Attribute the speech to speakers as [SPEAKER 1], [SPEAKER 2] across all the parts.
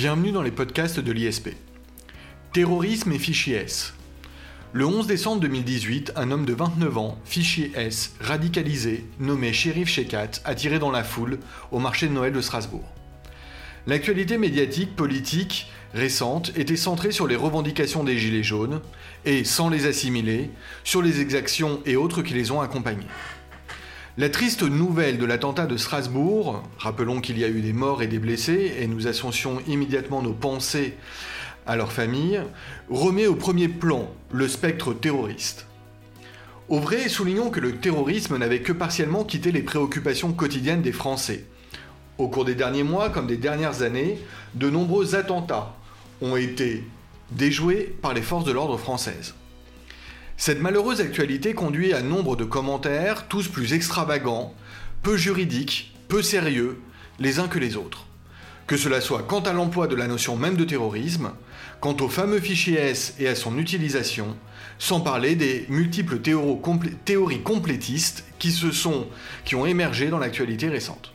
[SPEAKER 1] Bienvenue dans les podcasts de l'ISP. Terrorisme et fichier S. Le 11 décembre 2018, un homme de 29 ans, fichier S, radicalisé, nommé shérif Shekat, a tiré dans la foule au marché de Noël de Strasbourg. L'actualité médiatique, politique, récente était centrée sur les revendications des Gilets jaunes et, sans les assimiler, sur les exactions et autres qui les ont accompagnés. La triste nouvelle de l'attentat de Strasbourg, rappelons qu'il y a eu des morts et des blessés, et nous associons immédiatement nos pensées à leurs familles, remet au premier plan le spectre terroriste. Au vrai, soulignons que le terrorisme n'avait que partiellement quitté les préoccupations quotidiennes des Français. Au cours des derniers mois, comme des dernières années, de nombreux attentats ont été déjoués par les forces de l'ordre françaises. Cette malheureuse actualité conduit à nombre de commentaires, tous plus extravagants, peu juridiques, peu sérieux, les uns que les autres. Que cela soit quant à l'emploi de la notion même de terrorisme, quant au fameux fichier S et à son utilisation, sans parler des multiples théories complétistes qui, se sont, qui ont émergé dans l'actualité récente.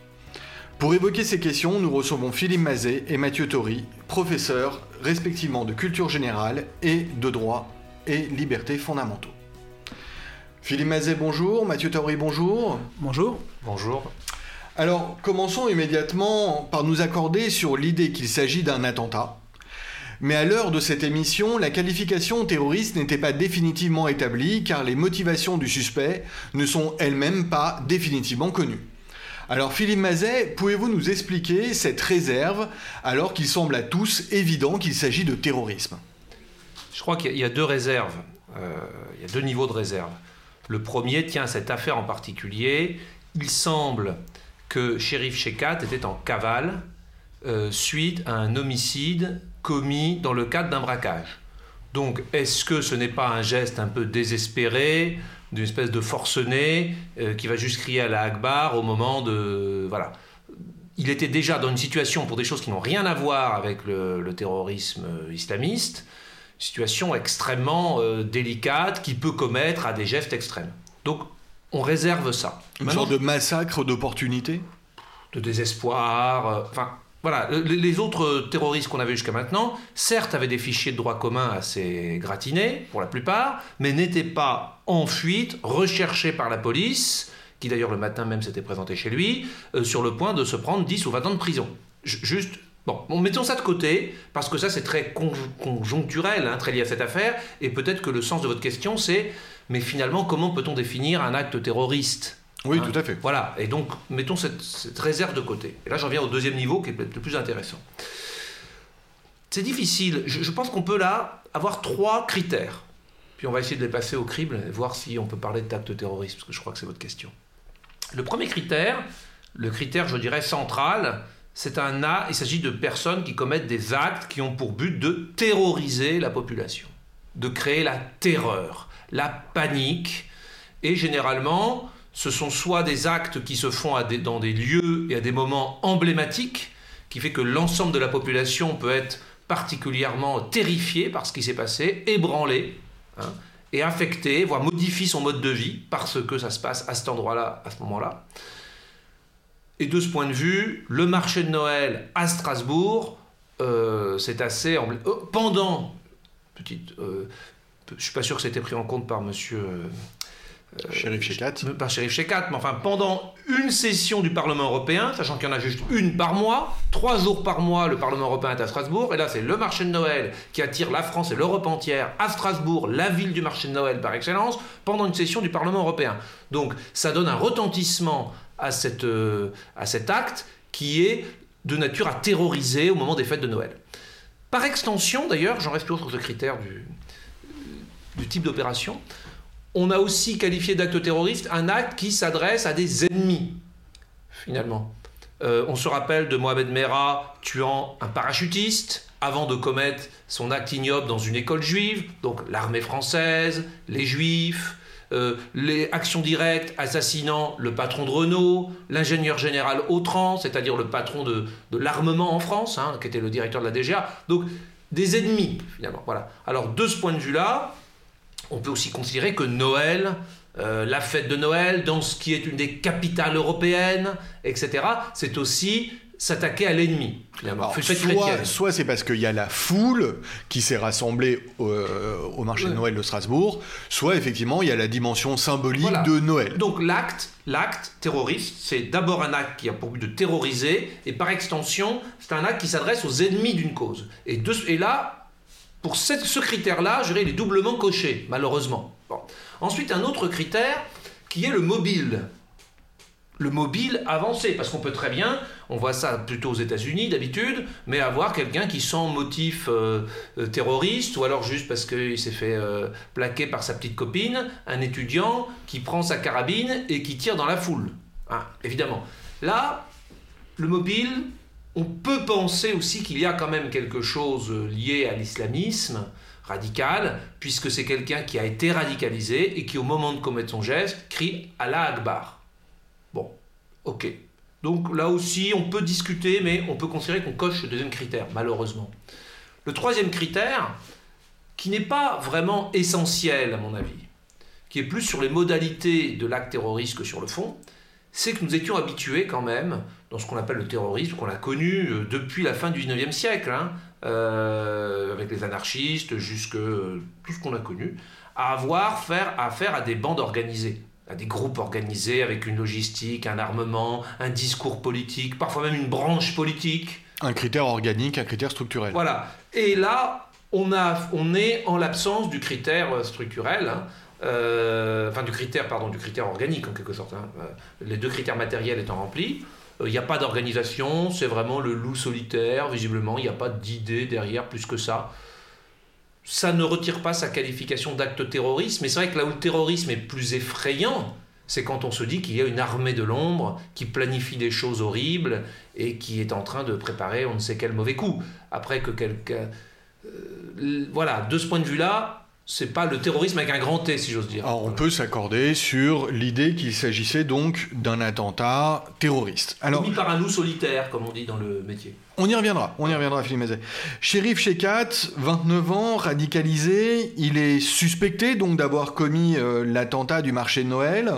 [SPEAKER 1] Pour évoquer ces questions, nous recevons Philippe Mazet et Mathieu Tori, professeurs respectivement de culture générale et de droit et libertés fondamentaux. Philippe Mazet, bonjour. Mathieu Tauri, bonjour.
[SPEAKER 2] Bonjour.
[SPEAKER 3] Bonjour.
[SPEAKER 1] Alors, commençons immédiatement par nous accorder sur l'idée qu'il s'agit d'un attentat. Mais à l'heure de cette émission, la qualification terroriste n'était pas définitivement établie car les motivations du suspect ne sont elles-mêmes pas définitivement connues. Alors Philippe Mazet, pouvez-vous nous expliquer cette réserve alors qu'il semble à tous évident qu'il s'agit de terrorisme?
[SPEAKER 3] Je crois qu'il y a deux réserves, euh, il y a deux niveaux de réserve. Le premier tient à cette affaire en particulier. Il semble que Shérif Shekat était en cavale euh, suite à un homicide commis dans le cadre d'un braquage. Donc, est-ce que ce n'est pas un geste un peu désespéré, d'une espèce de forcené euh, qui va juste crier à la Akbar au moment de. Voilà. Il était déjà dans une situation pour des choses qui n'ont rien à voir avec le terrorisme islamiste situation extrêmement euh, délicate qui peut commettre à des gestes extrêmes. Donc on réserve ça.
[SPEAKER 1] Une sorte de massacre d'opportunité
[SPEAKER 3] De désespoir. Euh, enfin, voilà. Les autres terroristes qu'on avait jusqu'à maintenant, certes, avaient des fichiers de droit commun assez gratinés, pour la plupart, mais n'étaient pas en fuite, recherchés par la police, qui d'ailleurs le matin même s'était présenté chez lui, euh, sur le point de se prendre 10 ou 20 ans de prison. juste Bon, mettons ça de côté, parce que ça c'est très conjoncturel, hein, très lié à cette affaire, et peut-être que le sens de votre question c'est, mais finalement, comment peut-on définir un acte terroriste
[SPEAKER 1] Oui, hein tout à fait.
[SPEAKER 3] Voilà, et donc mettons cette, réserve de côté. Et là j'en viens au deuxième niveau qui est peut-être le plus intéressant. C'est difficile, je, pense qu'on peut là avoir trois critères. Puis on va essayer de les passer au crible et voir si on peut parler d'acte terroriste, parce que je crois que c'est votre question. Le premier critère, le critère je dirais central, c'est un A, il s'agit de personnes qui commettent des actes qui ont pour but de terroriser la population, de créer la terreur, la panique, et généralement, ce sont soit des actes qui se font dans des lieux et à des moments emblématiques, qui fait que l'ensemble de la population peut être particulièrement terrifié par ce qui s'est passé, ébranlé, hein, et affecté, voire modifie son mode de vie parce que ça se passe à cet endroit-là, à ce moment-là. Et de ce point de vue, le marché de Noël à Strasbourg, euh, c'est assez... Euh, pendant, petite, euh, je ne suis pas sûr que ça ait été pris en compte par monsieur...
[SPEAKER 1] Shérif Shekat.
[SPEAKER 3] Par Shérif Shekat, mais enfin, pendant une session du Parlement européen, sachant qu'il y en a juste une par mois, trois jours par mois, le Parlement européen est à Strasbourg, et là, c'est le marché de Noël qui attire la France et l'Europe entière à Strasbourg, la ville du marché de Noël par excellence, pendant une session du Parlement européen. Donc, ça donne un retentissement euh, à cet acte qui est de nature à terroriser au moment des fêtes de Noël. Par extension, d'ailleurs, j'en reste toujours sur ce critère du, du type d'opération, on a aussi qualifié d'acte terroriste un acte qui s'adresse à des ennemis, finalement. Euh, on se rappelle de Mohamed Merah tuant un parachutiste avant de commettre son acte ignoble dans une école juive, donc l'armée française, les juifs, euh, les actions directes assassinant le patron de Renault, l'ingénieur général Autran, c'est-à-dire le patron de, l'armement en France, hein, qui était le directeur de la DGA. Donc des ennemis, finalement. Voilà. Alors de ce point de vue-là, on peut aussi considérer que Noël, euh, la fête de Noël, dans ce qui est une des capitales européennes, etc., c'est aussi s'attaquer à l'ennemi.
[SPEAKER 1] Soit, soit c'est parce qu'il y a la foule qui s'est rassemblée au, euh, marché de Noël de Strasbourg, soit effectivement il y a la dimension symbolique de Noël.
[SPEAKER 3] Donc l'acte, l'acte terroriste, c'est d'abord un acte qui a pour but de terroriser, et par extension, c'est un acte qui s'adresse aux ennemis d'une cause. Et, et là, pour ce critère-là, je dirais, il est doublement coché, malheureusement. Ensuite, un autre critère qui est le mobile le mobile avancé, parce qu'on peut très bien, on voit ça plutôt aux États-Unis d'habitude, mais avoir quelqu'un qui sans motif euh, euh, terroriste, ou alors juste parce qu'il s'est fait euh, plaquer par sa petite copine, un étudiant qui prend sa carabine et qui tire dans la foule. Hein, évidemment. Là, le mobile, on peut penser aussi qu'il y a quand même quelque chose lié à l'islamisme radical, puisque c'est quelqu'un qui a été radicalisé et qui, au moment de commettre son geste, crie Allah Akbar. Bon, ok. Donc là aussi, on peut discuter, mais on peut considérer qu'on coche le deuxième critère, malheureusement. Le troisième critère, qui n'est pas vraiment essentiel à mon avis, qui est plus sur les modalités de l'acte terroriste que sur le fond, c'est que nous étions habitués quand même, dans ce qu'on appelle le terrorisme, qu'on a connu euh, depuis la fin du 19e siècle, hein, euh, avec les anarchistes, jusque euh, tout ce qu'on a connu, à avoir faire, affaire à des bandes organisées à des groupes organisés avec une logistique, un armement, un discours politique, parfois même une branche politique.
[SPEAKER 1] Un critère organique, un critère structurel.
[SPEAKER 3] Voilà. Et là, on, a, on est en l'absence du critère euh, structurel. Hein. Euh, enfin du critère, pardon, du critère organique en quelque sorte. Hein. Euh, les deux critères matériels étant remplis, il n'y a pas d'organisation, c'est vraiment le loup solitaire, visiblement, il n'y a pas d'idée derrière plus que ça ça ne retire pas sa qualification d'acte terroriste, mais c'est vrai que là où le terrorisme est plus effrayant, c'est quand on se dit qu'il y a une armée de l'ombre qui planifie des choses horribles et qui est en train de préparer on ne sait quel mauvais coup. Après que quelqu'un... Euh, voilà, de ce point de vue-là, c'est pas le terrorisme avec un grand T, si j'ose dire.
[SPEAKER 1] on peut s'accorder sur l'idée qu'il s'agissait donc d'un attentat terroriste.
[SPEAKER 3] Alors, Commis par un loup solitaire, comme on dit dans le métier.
[SPEAKER 1] On y reviendra, on y reviendra, Philippe Mazet. Shérif Shekat, 29 ans, radicalisé, il est suspecté donc d'avoir commis euh, l'attentat du marché de Noël.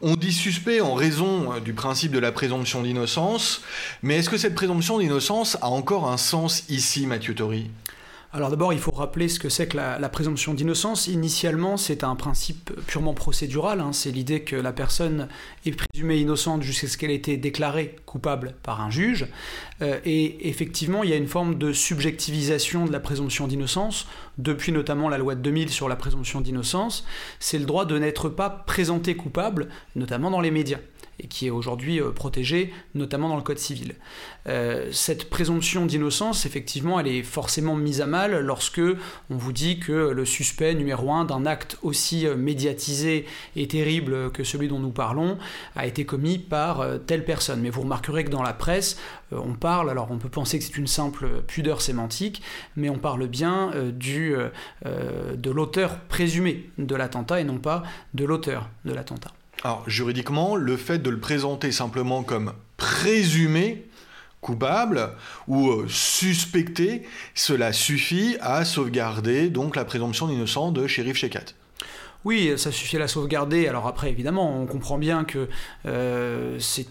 [SPEAKER 1] On dit suspect en raison euh, du principe de la présomption d'innocence, mais est-ce que cette présomption d'innocence a encore un sens ici, Mathieu Tori
[SPEAKER 2] alors d'abord, il faut rappeler ce que c'est que la, présomption d'innocence. Initialement, c'est un principe purement procédural. Hein. C'est l'idée que la personne est présumée innocente jusqu'à ce qu'elle ait été déclarée coupable par un juge. Euh, et effectivement, il y a une forme de subjectivisation de la présomption d'innocence, depuis notamment la loi de 2000 sur la présomption d'innocence. C'est le droit de n'être pas présenté coupable, notamment dans les médias et qui est aujourd'hui euh, protégée, notamment dans le Code civil. Euh, cette présomption d'innocence, effectivement, elle est forcément mise à mal lorsque on vous dit que le suspect numéro un d'un acte aussi euh, médiatisé et terrible que celui dont nous parlons a été commis par telle personne. Mais vous remarquerez que dans la presse, on parle, alors on peut penser que c'est une simple pudeur sémantique, mais on parle bien du, de l'auteur présumé de l'attentat et non pas de l'auteur de l'attentat.
[SPEAKER 1] Alors, juridiquement, le fait de le présenter simplement comme présumé coupable ou euh, suspecté, cela suffit à sauvegarder donc la présomption d'innocence de shérif Shekat.
[SPEAKER 2] Oui, ça suffit à la sauvegarder. Alors après, évidemment, on comprend bien que euh, c'est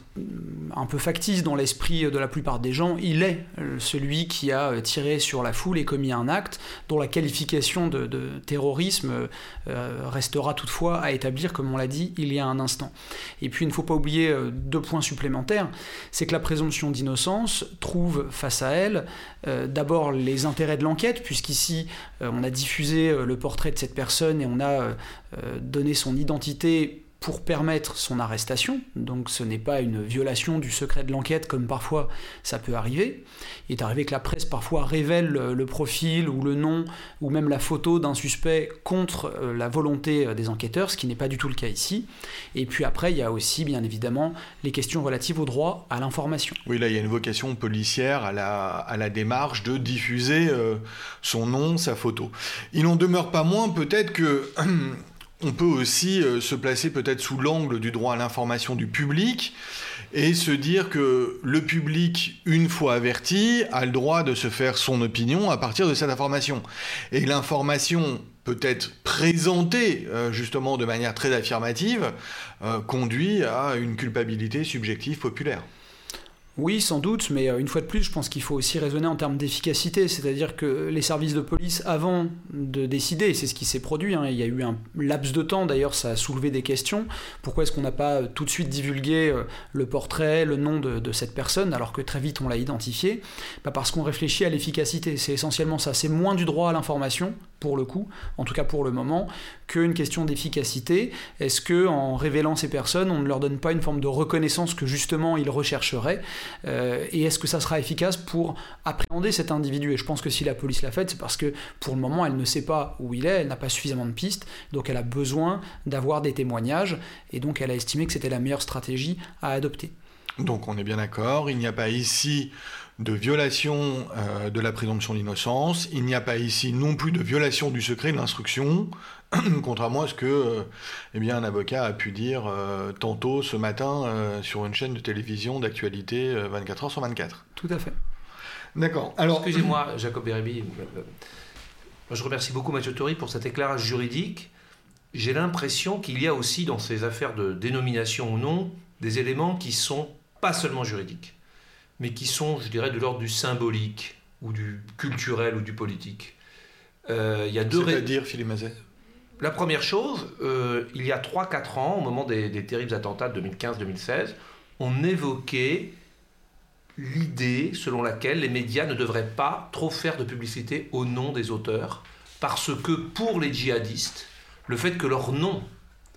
[SPEAKER 2] un peu factice dans l'esprit de la plupart des gens. Il est euh, celui qui a tiré sur la foule et commis un acte dont la qualification de, terrorisme euh, restera toutefois à établir, comme on l'a dit il y a un instant. Et puis, il ne faut pas oublier deux points supplémentaires. C'est que la présomption d'innocence trouve face à elle d'abord les intérêts de l'enquête, puisqu'ici, on a diffusé le portrait de cette personne et on a euh, donner son identité pour permettre son arrestation, donc ce n'est pas une violation du secret de l'enquête comme parfois ça peut arriver. Il est arrivé que la presse parfois révèle le profil ou le nom ou même la photo d'un suspect contre euh, la volonté euh, des enquêteurs, ce qui n'est pas du tout le cas ici. Et puis après, il y a aussi bien évidemment les questions relatives au droit à l'information.
[SPEAKER 1] Oui, là il y a une vocation policière à la, à la démarche de diffuser son nom, sa photo. Il n'en demeure pas moins peut-être que... On peut aussi euh, se placer peut-être sous l'angle du droit à l'information du public et se dire que le public, une fois averti, a le droit de se faire son opinion à partir de cette information. Et l'information peut être présentée euh, justement de manière très affirmative, euh, conduit à une culpabilité subjective populaire.
[SPEAKER 2] Oui, sans doute, mais euh, une fois de plus, je pense qu'il faut aussi raisonner en termes d'efficacité, c'est-à-dire que les services de police, avant de décider, c'est ce qui s'est produit, hein, il y a eu un laps de temps, d'ailleurs ça a soulevé des questions, pourquoi est-ce qu'on n'a pas euh, tout de suite divulgué euh, le portrait, le nom de, cette personne, alors que très vite on l'a identifié? Bah, Parce qu'on réfléchit à l'efficacité, c'est essentiellement ça, c'est moins du droit à l'information, pour le coup, en tout cas pour le moment, qu'une question d'efficacité. Est-ce que en révélant ces personnes, on ne leur donne pas une forme de reconnaissance que justement ils rechercheraient euh, Et est-ce que ça sera efficace pour appréhender cet individu? Et je pense que si la police l'a fait, c'est parce que pour le moment, elle ne sait pas où il est, elle n'a pas suffisamment de pistes, donc elle a besoin d'avoir des témoignages, et donc elle a estimé que c'était la meilleure stratégie à adopter.
[SPEAKER 1] Donc on est bien d'accord, il n'y a pas ici de violation euh, de la présomption d'innocence. Il n'y a pas ici non plus de violation du secret de l'instruction, contrairement à ce que euh, eh bien, un avocat a pu dire euh, tantôt ce matin sur une chaîne de télévision d'actualité 24 heures sur 24.
[SPEAKER 2] Tout à fait.
[SPEAKER 3] D'accord. Alors, excusez-moi, Jacob Bérébi. Je remercie beaucoup Mathieu Tori pour cet éclairage juridique. J'ai l'impression qu'il y a aussi dans ces affaires de dénomination ou non des éléments qui sont pas seulement juridiques mais qui sont, je dirais, de l'ordre du symbolique ou du culturel ou du politique.
[SPEAKER 1] Euh, il y a deux C'est-à-dire, Philippe Mazet?
[SPEAKER 3] La première chose, euh, il y a 3-4 ans, au moment des, terribles attentats de 2015-2016, on évoquait l'idée selon laquelle les médias ne devraient pas trop faire de publicité au nom des auteurs, parce que pour les djihadistes, le fait que leur nom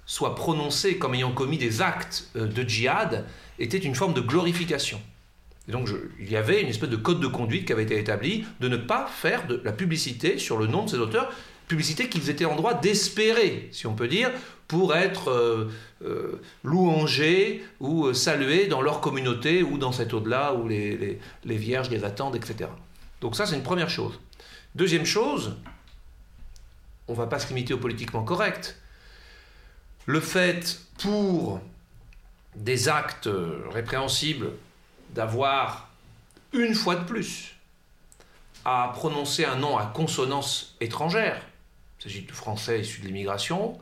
[SPEAKER 3] soit prononcé comme ayant commis des actes euh, de djihad était une forme de glorification. Et donc il y avait une espèce de code de conduite qui avait été établi de ne pas faire de la publicité sur le nom de ces auteurs, publicité qu'ils étaient en droit d'espérer, si on peut dire, pour être euh, euh, louangés ou euh, salués dans leur communauté ou dans cet au-delà où les, les vierges les attendent, etc. Donc ça, c'est une première chose. Deuxième chose, on ne va pas se limiter au politiquement correct. Le fait pour des actes répréhensibles d'avoir une fois de plus à prononcer un nom à consonance étrangère, il s'agit de français issus de l'immigration,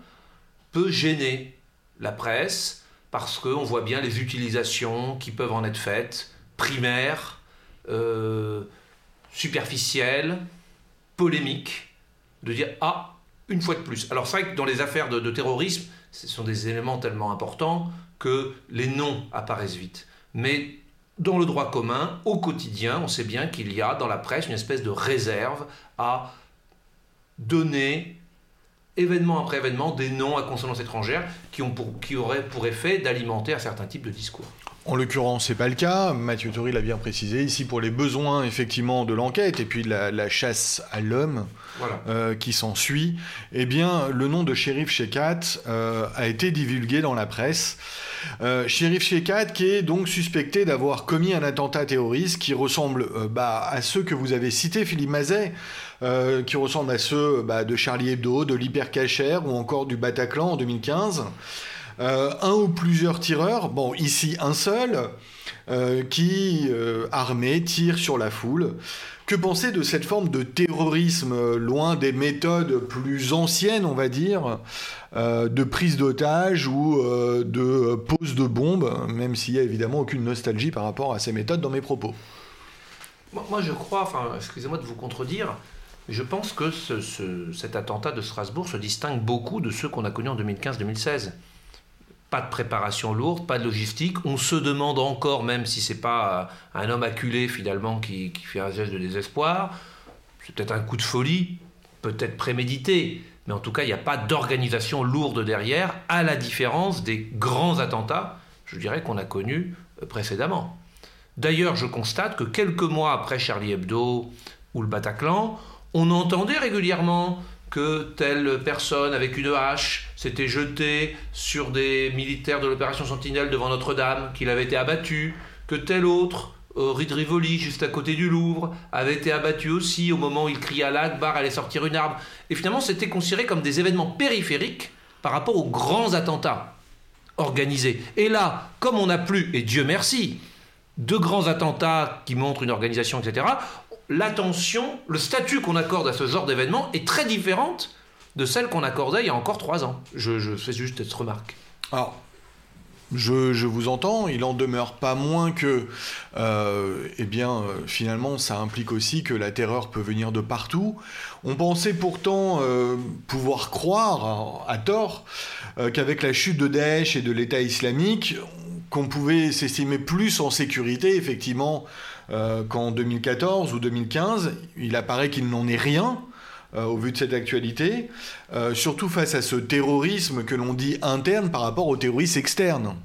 [SPEAKER 3] peut gêner la presse parce qu'on voit bien les utilisations qui peuvent en être faites, primaires, euh, superficielles, polémiques, de dire ah, une fois de plus. Alors c'est vrai que dans les affaires de terrorisme, ce sont des éléments tellement importants que les noms apparaissent vite. Mais dans le droit commun, au quotidien, on sait bien qu'il y a dans la presse une espèce de réserve à donner événement après événement des noms à consonance étrangère qui, ont qui auraient pour effet d'alimenter un certain type de discours.
[SPEAKER 1] En l'occurrence, c'est pas le cas. Mathieu Tori l'a bien précisé. Ici, pour les besoins effectivement de l'enquête et puis la, la chasse à l'homme euh, qui s'ensuit, eh bien, le nom de shérif Shekat euh, a été divulgué dans la presse. Euh, shérif Shekat qui est donc suspecté d'avoir commis un attentat terroriste qui ressemble euh, bah, à ceux que vous avez cités, Philippe Mazet, qui ressemble à ceux bah, de Charlie Hebdo, de l'Hypercacher ou encore du Bataclan en 2015. Euh, un ou plusieurs tireurs, bon ici un seul, euh, qui, euh, armé, tire sur la foule. Que penser de cette forme de terrorisme, loin des méthodes plus anciennes, on va dire, de prise d'otages ou de pose de bombes, même s'il n'y a évidemment aucune nostalgie par rapport à ces méthodes dans mes propos.
[SPEAKER 3] Moi, je crois, enfin, excusez-moi de vous contredire, je pense que cet attentat de Strasbourg se distingue beaucoup de ceux qu'on a connus en 2015-2016 pas de préparation lourde, pas de logistique. On se demande encore, même si c'est pas euh, un homme acculé finalement qui, fait un geste de désespoir, c'est peut-être un coup de folie, peut-être prémédité, mais en tout cas, il n'y a pas d'organisation lourde derrière, à la différence des grands attentats, je dirais, qu'on a connus euh, précédemment. D'ailleurs, je constate que quelques mois après Charlie Hebdo ou le Bataclan, on entendait régulièrement que telle personne avec une hache s'était jetée sur des militaires de l'opération Sentinelle devant Notre-Dame, qu'il avait été abattu, que tel autre, rue de Rivoli, juste à côté du Louvre, avait été abattu aussi au moment où il criait à l'Akbar, allait sortir une arme. Et finalement, c'était considéré comme des événements périphériques par rapport aux grands attentats organisés. Et là, comme on n'a plus, et Dieu merci, de grands attentats qui montrent une organisation, etc., l'attention, le statut qu'on accorde à ce genre d'événement est très différente de celle qu'on accordait il y a encore trois ans. Je, fais juste cette remarque.
[SPEAKER 1] Alors, je, vous entends, il en demeure pas moins que, euh, eh bien, euh, finalement, ça implique aussi que la terreur peut venir de partout. On pensait pourtant euh, pouvoir croire, à, tort, qu'avec la chute de Daesh et de l'État islamique, qu'on pouvait s'estimer plus en sécurité, effectivement, qu'en 2014 ou 2015. Il apparaît qu'il n'en est rien. au vu de cette actualité, surtout face à ce terrorisme que l'on dit interne par rapport au terrorisme externe.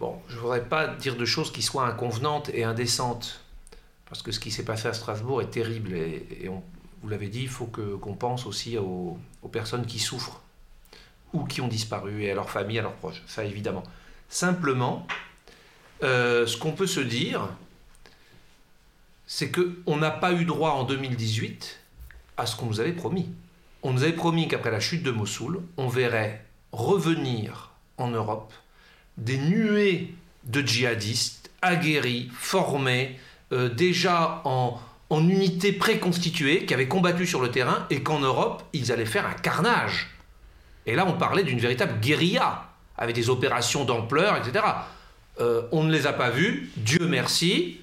[SPEAKER 3] Bon, je ne voudrais pas dire de choses qui soient inconvenantes et indécentes, parce que ce qui s'est passé à Strasbourg est terrible, et, vous l'avez dit, il faut qu'on pense aussi aux, personnes qui souffrent, ou qui ont disparu, et à leurs familles, à leurs proches, ça évidemment. Simplement, euh, ce qu'on peut se dire, c'est qu'on n'a pas eu droit en 2018 à ce qu'on nous avait promis. On nous avait promis qu'après la chute de Mossoul, on verrait revenir en Europe des nuées de djihadistes aguerris, formés, euh, déjà en, en unités préconstituées, qui avaient combattu sur le terrain, et qu'en Europe, ils allaient faire un carnage. Et là, on parlait d'une véritable guérilla, avec des opérations d'ampleur, etc. Euh, on ne les a pas vus, Dieu merci.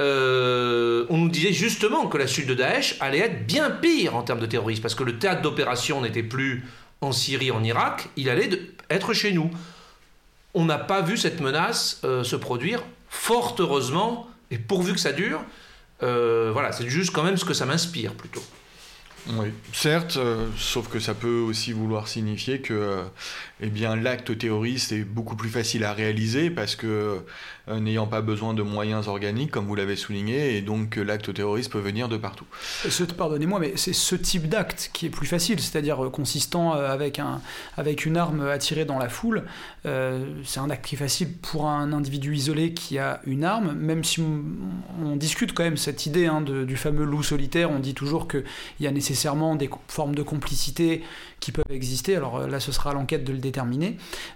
[SPEAKER 3] Euh, on nous disait justement que la chute de Daesh allait être bien pire en termes de terrorisme, parce que le théâtre d'opération n'était plus en Syrie, en Irak, il allait être chez nous on n'a pas vu cette menace euh, se produire, fort heureusement, et pourvu que ça dure. Voilà, c'est juste quand même ce que ça m'inspire plutôt.
[SPEAKER 1] Oui, certes, sauf que ça peut aussi vouloir signifier que eh bien, l'acte terroriste est beaucoup plus facile à réaliser parce que euh, n'ayant pas besoin de moyens organiques, comme vous l'avez souligné, et donc l'acte terroriste peut venir de partout.
[SPEAKER 2] Pardonnez-moi, mais c'est ce type d'acte qui est plus facile, c'est-à-dire euh, consistant euh, avec, un, avec une arme attirée dans la foule. c'est un acte qui est facile pour un individu isolé qui a une arme, même si on, discute quand même cette idée hein, du fameux loup solitaire, on dit toujours qu'il y a nécessairement des formes de complicité qui peuvent exister. Alors là, ce sera l'enquête de le déterminer,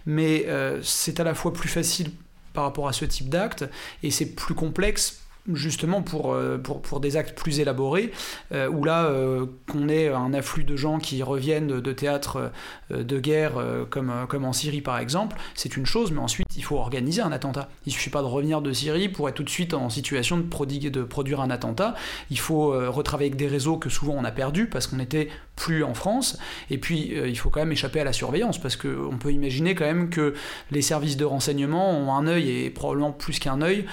[SPEAKER 2] mais c'est à la fois plus facile par rapport à ce type d'acte, et c'est plus complexe justement pour, euh, pour, des actes plus élaborés, euh, où là, euh, qu'on ait un afflux de gens qui reviennent de théâtres de guerre, comme, comme en Syrie par exemple, c'est une chose, mais ensuite, il faut organiser un attentat. Il ne suffit pas de revenir de Syrie pour être tout de suite en situation de, prodiguer, de produire un attentat. Il faut retravailler avec des réseaux que souvent on a perdus parce qu'on n'était plus en France. Et puis, il faut quand même échapper à la surveillance, parce qu'on peut imaginer quand même que les services de renseignement ont un œil, et probablement plus qu'un œil,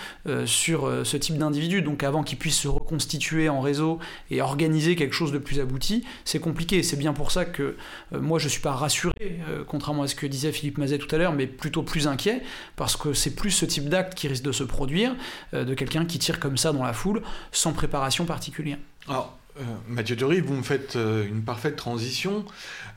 [SPEAKER 2] sur ce type Donc avant qu'ils puissent se reconstituer en réseau et organiser quelque chose de plus abouti, c'est compliqué. C'est bien pour ça que euh, moi je ne suis pas rassuré, euh, contrairement à ce que disait Philippe Mazet tout à l'heure, mais plutôt plus inquiet, parce que c'est plus ce type d'acte qui risque de se produire, euh, de quelqu'un qui tire comme ça dans la foule, sans préparation particulière.
[SPEAKER 1] Mathieu Thury, vous me faites une parfaite transition.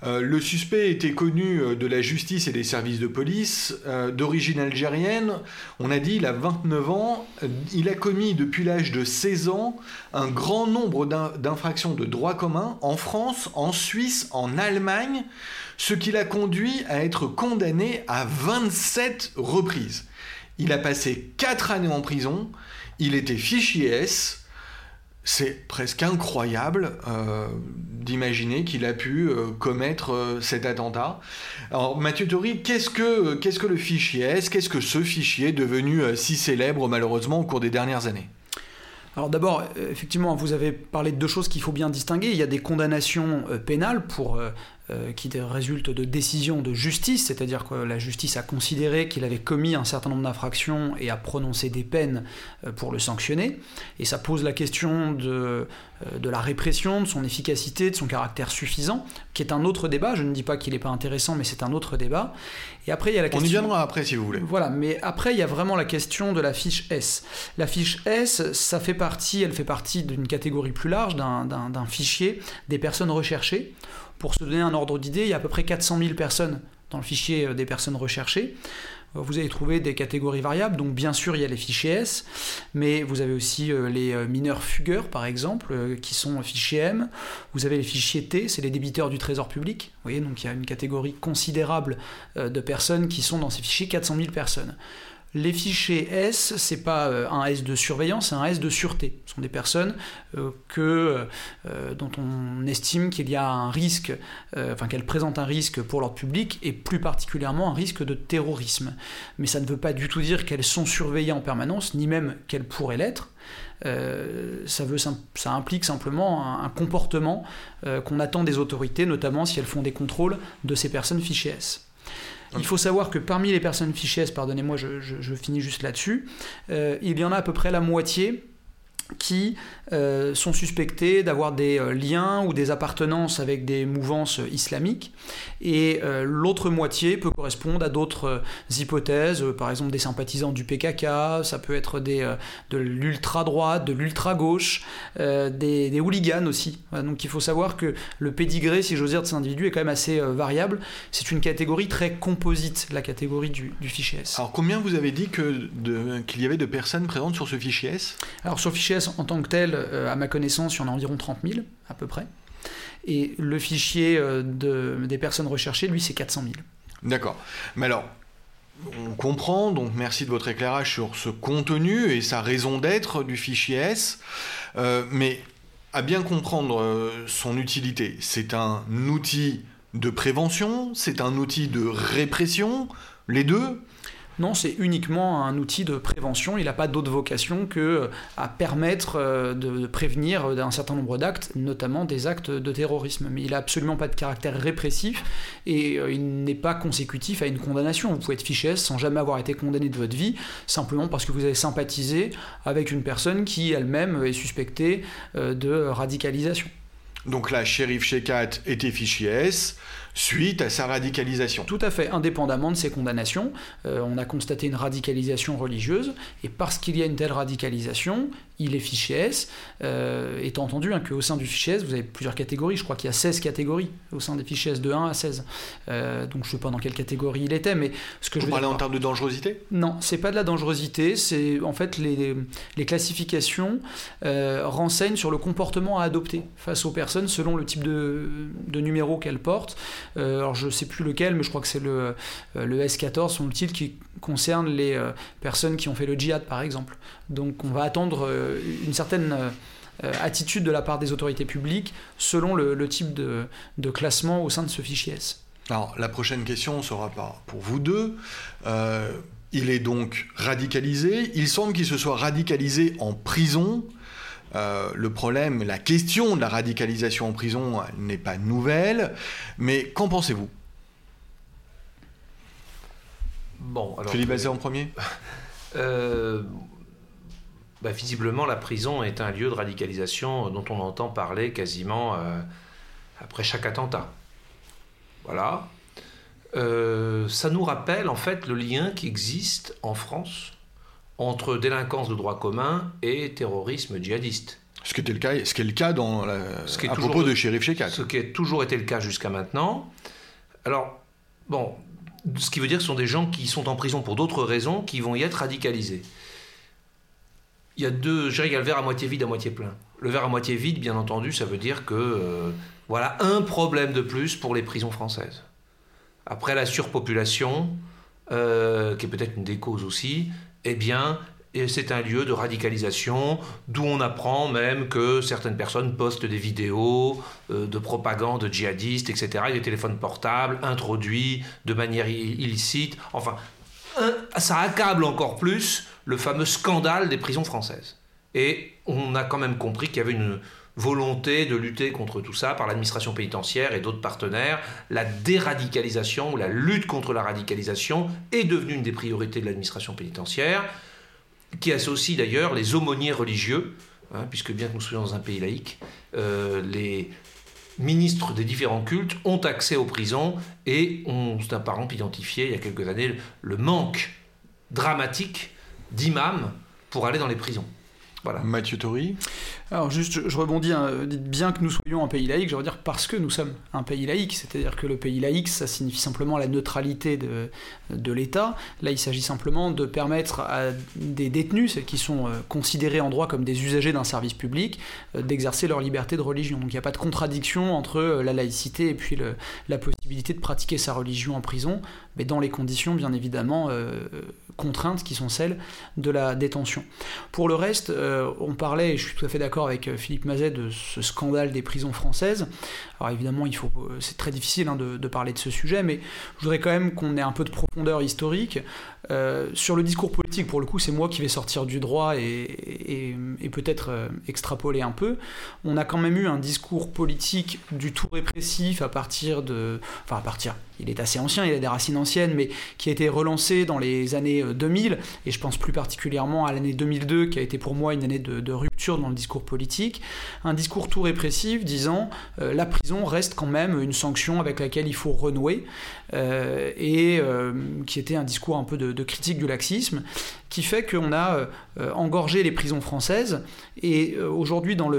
[SPEAKER 1] Euh, le suspect était connu euh, de la justice et des services de police, euh, d'origine algérienne. On a dit, il a 29 ans. Il a commis depuis l'âge de 16 ans un grand nombre d'infractions de droit commun en France, en Suisse, en Allemagne, ce qui l'a conduit à être condamné à 27 reprises. Il a passé 4 années en prison. Il était fichier S c'est presque incroyable euh, d'imaginer qu'il a pu euh, commettre euh, cet attentat. Alors Mathieu Tori, qu'est-ce que, qu'est-ce que le fichier est? Qu'est-ce que ce fichier devenu si célèbre malheureusement au cours des dernières années?
[SPEAKER 2] Alors d'abord, effectivement, vous avez parlé de deux choses qu'il faut bien distinguer. Il y a des condamnations pénales pour euh, qui résulte de décisions de justice, c'est-à-dire que la justice a considéré qu'il avait commis un certain nombre d'infractions et a prononcé des peines euh, pour le sanctionner. Et ça pose la question de, euh, de la répression, de son efficacité, de son caractère suffisant, qui est un autre débat. Je ne dis pas qu'il n'est pas intéressant, mais c'est un autre débat.
[SPEAKER 1] Et après, il y a la question... On y viendra après, si vous voulez.
[SPEAKER 2] Voilà, mais après, il y a vraiment la question de la fiche S. La fiche S, ça fait partie, elle fait partie d'une catégorie plus large, d'un fichier des personnes recherchées pour se donner un ordre d'idée, il y a à peu près 400 000 personnes dans le fichier euh, des personnes recherchées. Euh, vous allez trouver des catégories variables, donc bien sûr il y a les fichiers S, mais vous avez aussi euh, les mineurs fugueurs par exemple, qui sont fichiers M. Vous avez les fichiers T, c'est les débiteurs du trésor public. Vous voyez, donc il y a une catégorie considérable de personnes qui sont dans ces fichiers, 400 000 personnes. Les fichiers S, c'est pas euh, un S de surveillance, c'est un S de sûreté. Ce sont des personnes euh, que, euh, dont on estime qu'il y a un risque, enfin qu'elles présentent un risque pour l'ordre public et plus particulièrement un risque de terrorisme. Mais ça ne veut pas du tout dire qu'elles sont surveillées en permanence, ni même qu'elles pourraient l'être. ça implique simplement un, comportement qu'on attend des autorités, notamment si elles font des contrôles de ces personnes fichées S. Il faut savoir que parmi les personnes fichées pardonnez-moi, je, finis juste là-dessus, euh, il y en a à peu près la moitié qui euh, sont suspectés d'avoir des euh, liens ou des appartenances avec des mouvances islamiques. Et euh, l'autre moitié peut correspondre à d'autres hypothèses, par exemple des sympathisants du PKK, ça peut être des, de l'ultra-droite, de l'ultra-gauche, des, des, hooligans aussi. donc il faut savoir que le pédigré, si j'ose dire, de ces individus est quand même assez variable. C'est une catégorie très composite, la catégorie du, du fichier S.
[SPEAKER 1] Alors combien vous avez dit qu'il y avait de personnes présentes sur ce fichier S?
[SPEAKER 2] Alors sur le fichier En tant que tel, euh, à ma connaissance, il y en a environ 30 000 à peu près. Et le fichier euh, de, des personnes recherchées, lui, c'est 400 000.
[SPEAKER 1] D'accord. Mais alors, on comprend, donc merci de votre éclairage sur ce contenu et sa raison d'être du fichier S. Euh, mais à bien comprendre son utilité, c'est un outil de prévention, c'est un outil de répression, les deux
[SPEAKER 2] non, c'est uniquement un outil de prévention. Il n'a pas d'autre vocation que euh, à permettre euh, de prévenir d'un certain nombre d'actes, notamment des actes de terrorisme. Mais il n'a absolument pas de caractère répressif et euh, il n'est pas consécutif à une condamnation. Vous pouvez être fiché sans jamais avoir été condamné de votre vie, simplement parce que vous avez sympathisé avec une personne qui elle-même est suspectée de radicalisation.
[SPEAKER 1] Donc là, shérif Shekat était fichier S suite à sa radicalisation.
[SPEAKER 2] Tout à fait, indépendamment de ses condamnations, euh, on a constaté une radicalisation religieuse, et parce qu'il y a une telle radicalisation, il est fiché S, euh, étant entendu hein, qu'au sein du fichier S, vous avez plusieurs catégories, je crois qu'il y a 16 catégories au sein des fichiers S de 1 à 16. Euh, donc je ne sais pas dans quelle catégorie il était, mais ce que
[SPEAKER 1] Vous
[SPEAKER 2] je
[SPEAKER 1] parlez en termes de dangerosité?
[SPEAKER 2] Non, c'est pas de la dangerosité, c'est en fait les, les classifications renseignent sur le comportement à adopter face aux personnes selon le type de, de numéro qu'elles portent. Alors je ne sais plus lequel, mais je crois que c'est le, le S14, son titre qui concerne les personnes qui ont fait le djihad par exemple. Donc on va attendre une certaine euh, attitude de la part des autorités publiques selon le, type de, classement au sein de ce fichier S.
[SPEAKER 1] Alors la prochaine question sera pour vous deux. Euh, il est donc radicalisé. Il semble qu'il se soit radicalisé en prison. Euh, le problème, la question de la radicalisation en prison n'est pas nouvelle, mais qu'en pensez-vous?
[SPEAKER 3] Bon, alors.
[SPEAKER 1] Philippe Bazet en premier
[SPEAKER 3] bah, visiblement, la prison est un lieu de radicalisation dont on entend parler quasiment euh, après chaque attentat. Voilà. Euh, ça nous rappelle en fait le lien qui existe en France entre délinquance de droit commun et terrorisme djihadiste.
[SPEAKER 1] Ce qui, était le cas, ce qui est le cas dans ce qui est à propos de Shérif Shekat.
[SPEAKER 3] Ce qui a toujours été le cas jusqu'à maintenant. Alors, bon, ce qui veut dire que ce sont des gens qui sont en prison pour d'autres raisons qui vont y être radicalisés il y a deux, je dirais, il y a le verre à moitié vide, à moitié plein. Le verre à moitié vide, bien entendu, ça veut dire que euh, voilà un problème de plus pour les prisons françaises. Après la surpopulation, euh, qui est peut-être une des causes aussi, eh bien, c'est un lieu de radicalisation, d'où on apprend même que certaines personnes postent des vidéos euh, de propagande djihadiste, etc., des téléphones portables introduits de manière illicite. Enfin, ça accable encore plus le fameux scandale des prisons françaises. Et on a quand même compris qu'il y avait une volonté de lutter contre tout ça par l'administration pénitentiaire et d'autres partenaires. La déradicalisation ou la lutte contre la radicalisation est devenue une des priorités de l'administration pénitentiaire, qui associe d'ailleurs les aumôniers religieux, hein, puisque bien que nous soyons dans un pays laïque, euh, les ministres des différents cultes ont accès aux prisons et ont, d'un par identifié il y a quelques années le manque dramatique d'imams pour aller dans les prisons.
[SPEAKER 1] Voilà. Mathieu Tori
[SPEAKER 2] Alors juste, je rebondis, hein, dites bien que nous soyons un pays laïque, je veux dire parce que nous sommes un pays laïque, c'est-à-dire que le pays laïque, ça signifie simplement la neutralité de, de l'État. Là, il s'agit simplement de permettre à des détenus, qui sont euh, considérés en droit comme des usagers d'un service public, euh, d'exercer leur liberté de religion. Donc il n'y a pas de contradiction entre euh, la laïcité et puis la possibilité de pratiquer sa religion en prison, mais dans les conditions bien évidemment contraintes qui sont celles de la détention. Pour le reste, euh, on parlait, et je suis tout à fait d'accord avec Philippe Mazet, de ce scandale des prisons françaises. Alors évidemment, faut, c'est très difficile hein, de, parler de ce sujet, mais je voudrais quand même qu'on ait un peu de profondeur historique. Sur le discours politique, pour le coup, c'est moi qui vais sortir du droit et, peut-être extrapoler un peu. On a quand même eu un discours politique du tout répressif à partir de... Enfin, à partir. Il est assez ancien, il a des racines anciennes, mais qui a été relancé dans les années 2000, euh, et je pense plus particulièrement à l'année 2002, qui a été pour moi une année de, rupture dans le discours politique, un discours tout répressif disant euh, la prison reste quand même une sanction avec laquelle il faut renouer, euh, et qui était un discours un peu de, critique du laxisme, qui fait qu'on a engorgé les prisons françaises, et aujourd'hui dans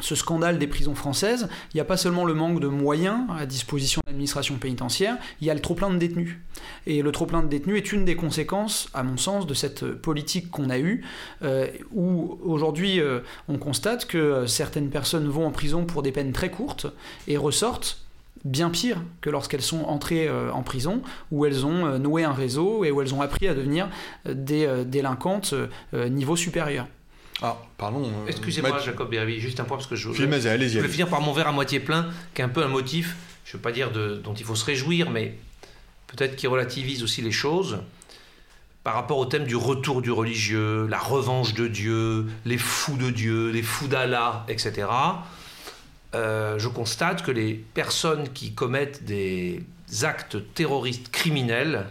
[SPEAKER 2] ce scandale des prisons françaises, il n'y a pas seulement le manque de moyens à disposition de l'administration pénitentiaire, il y a le trop-plein de détenus. Et le trop-plein de détenus est une des conséquences, à mon sens, de cette politique qu'on a eue, euh, où aujourd'hui euh, on constate que certaines personnes vont en prison pour des peines très courtes et ressortent bien pire que lorsqu'elles sont entrées euh, en prison, où elles ont noué un réseau et où elles ont appris à devenir des délinquantes niveau supérieur.
[SPEAKER 1] Ah, pardon.
[SPEAKER 3] Euh, Excusez-moi, Jacob Bervi, juste un point parce que je,
[SPEAKER 1] je, je
[SPEAKER 3] vais finir par mon verre à moitié plein, qui est un peu un motif, je ne veux pas dire de, dont il faut se réjouir, mais peut-être qui relativise aussi les choses par rapport au thème du retour du religieux, la revanche de Dieu, les fous de Dieu, les fous d'Allah, etc. Euh, je constate que les personnes qui commettent des actes terroristes criminels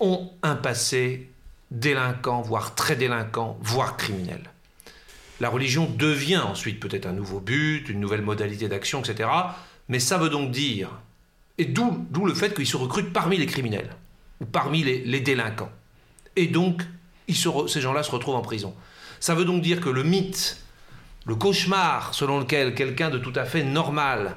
[SPEAKER 3] ont un passé délinquant, voire très délinquant, voire criminel. La religion devient ensuite peut-être un nouveau but, une nouvelle modalité d'action, etc. Mais ça veut donc dire, et d'où, le fait qu'ils se recrutent parmi les criminels, ou parmi les, délinquants. Et donc, ces gens-là se retrouvent en prison. Ça veut donc dire que le mythe, le cauchemar selon lequel quelqu'un de tout à fait normal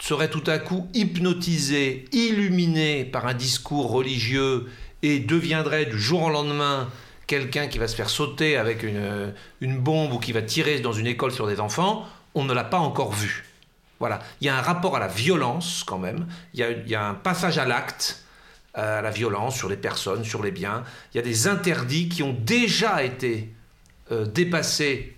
[SPEAKER 3] serait tout à coup hypnotisé, illuminé par un discours religieux et deviendrait du jour au lendemain quelqu'un qui va se faire sauter avec une, une bombe ou qui va tirer dans une école sur des enfants, on ne l'a pas encore vu. Voilà, il y a un rapport à la violence quand même, il y a, il y a un passage à l'acte, à la violence sur les personnes, sur les biens, il y a des interdits qui ont déjà été euh, dépassés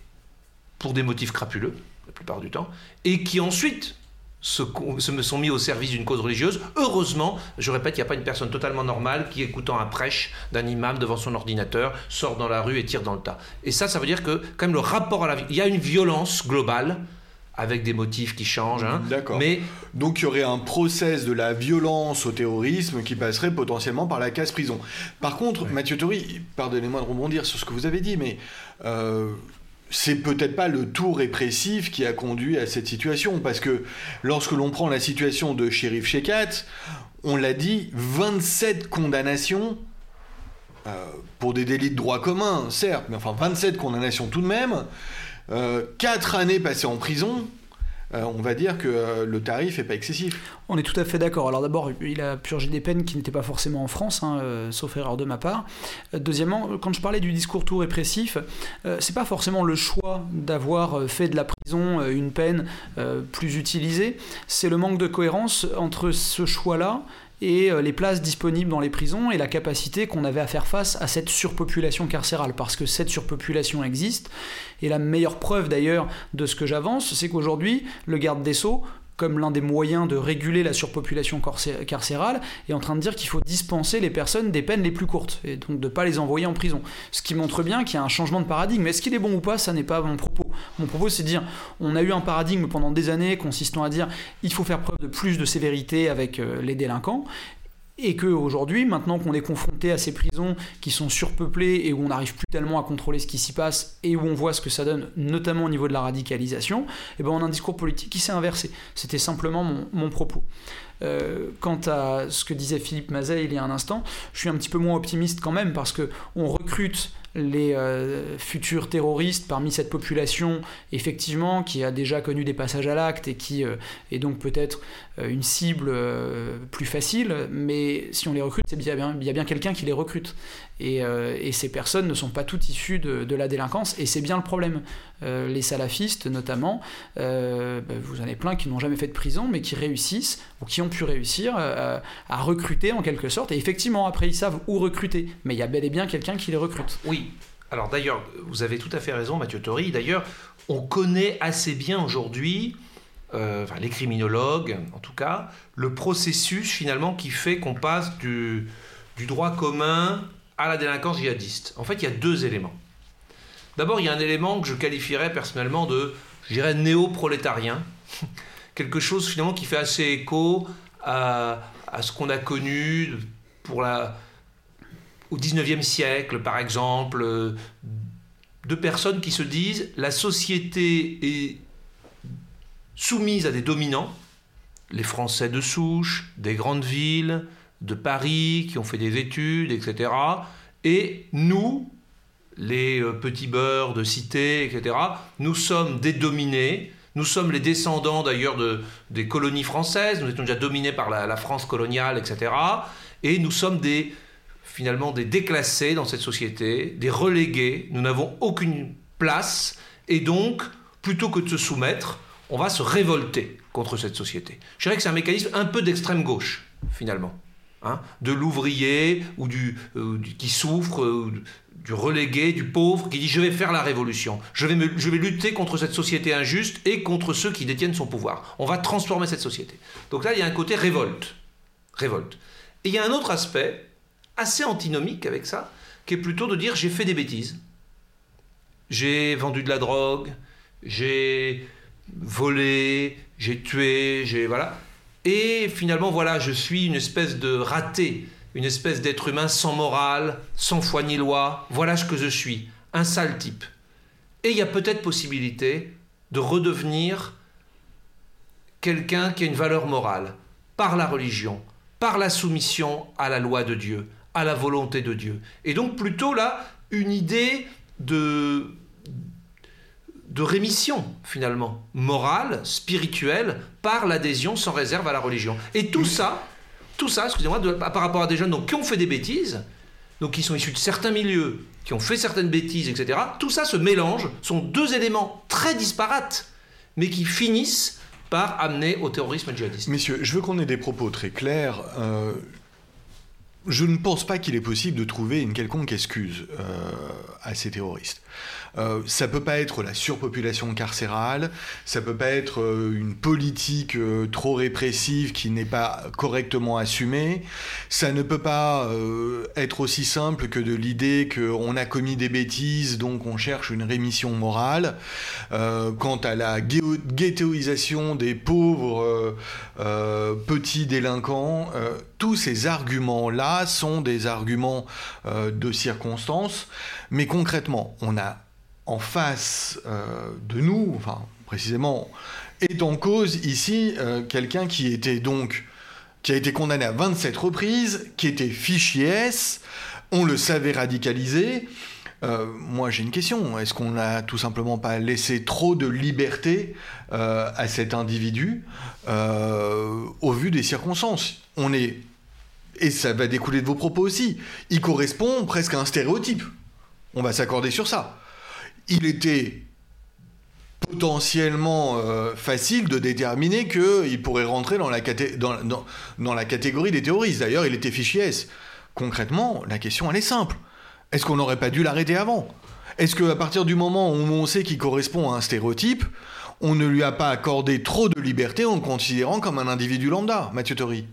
[SPEAKER 3] pour des motifs crapuleux, la plupart du temps, et qui ensuite se, me sont mis au service d'une cause religieuse. Heureusement, je répète, il n'y a pas une personne totalement normale qui, écoutant un prêche d'un imam devant son ordinateur, sort dans la rue et tire dans le tas. Et ça, ça veut dire que, quand même, le rapport à la vie, il y a une violence globale avec des motifs qui changent. Hein,
[SPEAKER 1] D'accord. Mais donc il y aurait un process de la violence au terrorisme qui passerait potentiellement par la case prison. Par contre, Mathieu Tori, pardonnez-moi de rebondir sur ce que vous avez dit, mais euh, c'est peut-être pas le tout répressif qui a conduit à cette situation, parce que lorsque l'on prend la situation de Shérif Shekat, on l'a dit, 27 condamnations euh, pour des délits de droit commun, certes, mais enfin 27 condamnations tout de même, euh, 4 années passées en prison, euh, on va dire que euh, le tarif n'est pas excessif.
[SPEAKER 2] On est tout à fait d'accord. Alors d'abord, il a purgé des peines qui n'étaient pas forcément en France, hein, euh, sauf erreur de ma part. deuxièmement, quand je parlais du discours tout répressif, c'est pas forcément le choix d'avoir fait de la prison une peine plus utilisée, c'est le manque de cohérence entre ce choix-là et euh, les places disponibles dans les prisons et la capacité qu'on avait à faire face à cette surpopulation carcérale, parce que cette surpopulation existe. Et la meilleure preuve d'ailleurs de ce que j'avance, c'est qu'aujourd'hui, le garde des sceaux comme l'un des moyens de réguler la surpopulation carcérale, est en train de dire qu'il faut dispenser les personnes des peines les plus courtes, et donc de ne pas les envoyer en prison. Ce qui montre bien qu'il y a un changement de paradigme. Mais est-ce qu'il est bon ou pas, ça n'est pas mon propos. Mon propos, c'est de dire, on a eu un paradigme pendant des années consistant à dire, il faut faire preuve de plus de sévérité avec euh, les délinquants, et qu'aujourd'hui, maintenant qu'on est confronté à ces prisons qui sont surpeuplées et où on n'arrive plus tellement à contrôler ce qui s'y passe et où on voit ce que ça donne, notamment au niveau de la radicalisation, et eh ben on a un discours politique qui s'est inversé. C'était simplement mon, propos. Euh, quant à ce que disait Philippe Mazet il y a un instant, je suis un petit peu moins optimiste quand même parce que on recrute les euh, futurs terroristes parmi cette population, effectivement, qui a déjà connu des passages à l'acte et qui euh, est donc peut-être une cible plus facile, mais si on les recrute, il y a bien quelqu'un qui les recrute. Et, ces personnes ne sont pas toutes issues de, la délinquance, et c'est bien le problème. les salafistes, notamment, bah, vous en avez plein qui n'ont jamais fait de prison, mais qui réussissent, ou qui ont pu réussir à recruter en quelque sorte, et effectivement, après, ils savent où recruter, mais il y a bel et bien quelqu'un qui les recrute.
[SPEAKER 3] Oui, alors d'ailleurs, vous avez tout à fait raison, Mathieu Tori. D'ailleurs, on connaît assez bien aujourd'hui, euh, les criminologues en tout cas, le processus finalement qui fait qu'on passe du, droit commun à la délinquance djihadiste. En fait, il y a deux éléments. D'abord, il y a un élément que je qualifierais personnellement de, je dirais, néo-prolétarien. Quelque chose finalement qui fait assez écho à, à ce qu'on a connu pour la, au 19e siècle, par exemple, euh, de personnes qui se disent la société est soumise à des dominants, les Français de souche, des grandes villes, de Paris, qui ont fait des études, etc. Et nous, les euh, petits beurs de cité, etc., nous sommes des dominés. Nous sommes les descendants d'ailleurs de, des colonies françaises, nous étions déjà dominés par la France coloniale, etc. Et nous sommes finalement des déclassés dans cette société, des relégués, nous n'avons aucune place, et donc, plutôt que de se soumettre, on va se révolter contre cette société. Je dirais que c'est un mécanisme un peu d'extrême gauche, finalement. Hein, de l'ouvrier ou du, euh, qui souffre, euh, du relégué, du pauvre, qui dit je vais faire la révolution, je vais, je vais lutter contre cette société injuste et contre ceux qui détiennent son pouvoir. On va transformer cette société. Donc là, il y a un côté révolte. Révolte. Et il y a un autre aspect assez antinomique avec ça, qui est plutôt de dire j'ai fait des bêtises. J'ai vendu de la drogue, j'ai volé, j'ai tué, j'ai voilà. Et finalement voilà, je suis une espèce de raté, une espèce d'être humain sans morale, sans foi ni loi. Voilà ce que je suis, un sale type. Et il y a peut-être possibilité de redevenir quelqu'un qui a une valeur morale par la religion, par la soumission à la loi de Dieu, à la volonté de Dieu. Et donc plutôt là, une idée de, de rémission, finalement, morale, spirituelle, par l'adhésion sans réserve à la religion. Et tout ça, tout ça, excusez-moi, par rapport à des jeunes donc, qui ont fait des bêtises, donc qui sont issus de certains milieux, qui ont fait certaines bêtises, etc., tout ça se mélange, sont deux éléments très disparates, mais qui finissent par amener au terrorisme djihadiste.
[SPEAKER 1] Messieurs, je veux qu'on ait des propos très clairs. Euh, je ne pense pas qu'il est possible de trouver une quelconque excuse euh, à ces terroristes. Euh, ça peut pas être la surpopulation carcérale, ça peut pas être euh, une politique euh, trop répressive qui n'est pas correctement assumée, ça ne peut pas être aussi simple que de l'idée qu'on a commis des bêtises, donc on cherche une rémission morale. quant à la ghettoisation des pauvres petits délinquants, tous ces arguments-là sont des arguments de circonstance, mais concrètement, on a en face euh, de nous, enfin précisément, est en cause ici euh, quelqu'un qui était donc qui a été condamné à 27 reprises, qui était fichier S, on le savait radicalisé. Euh, moi j'ai une question, est-ce qu'on n'a tout simplement pas laissé trop de liberté à cet individu au vu des circonstances? On est, et ça va découler de vos propos aussi, il correspond presque à un stéréotype. On va s'accorder sur ça il était potentiellement euh, facile de déterminer qu'il pourrait rentrer dans la, catégorie des terroristes. D'ailleurs, il était fichier S. Concrètement, la question, elle est simple. Est-ce qu'on n'aurait pas dû l'arrêter avant? Est-ce qu'à partir du moment où on sait qu'il correspond à un stéréotype, on ne lui a pas accordé trop de liberté en le considérant comme un individu lambda, Mathieu Tory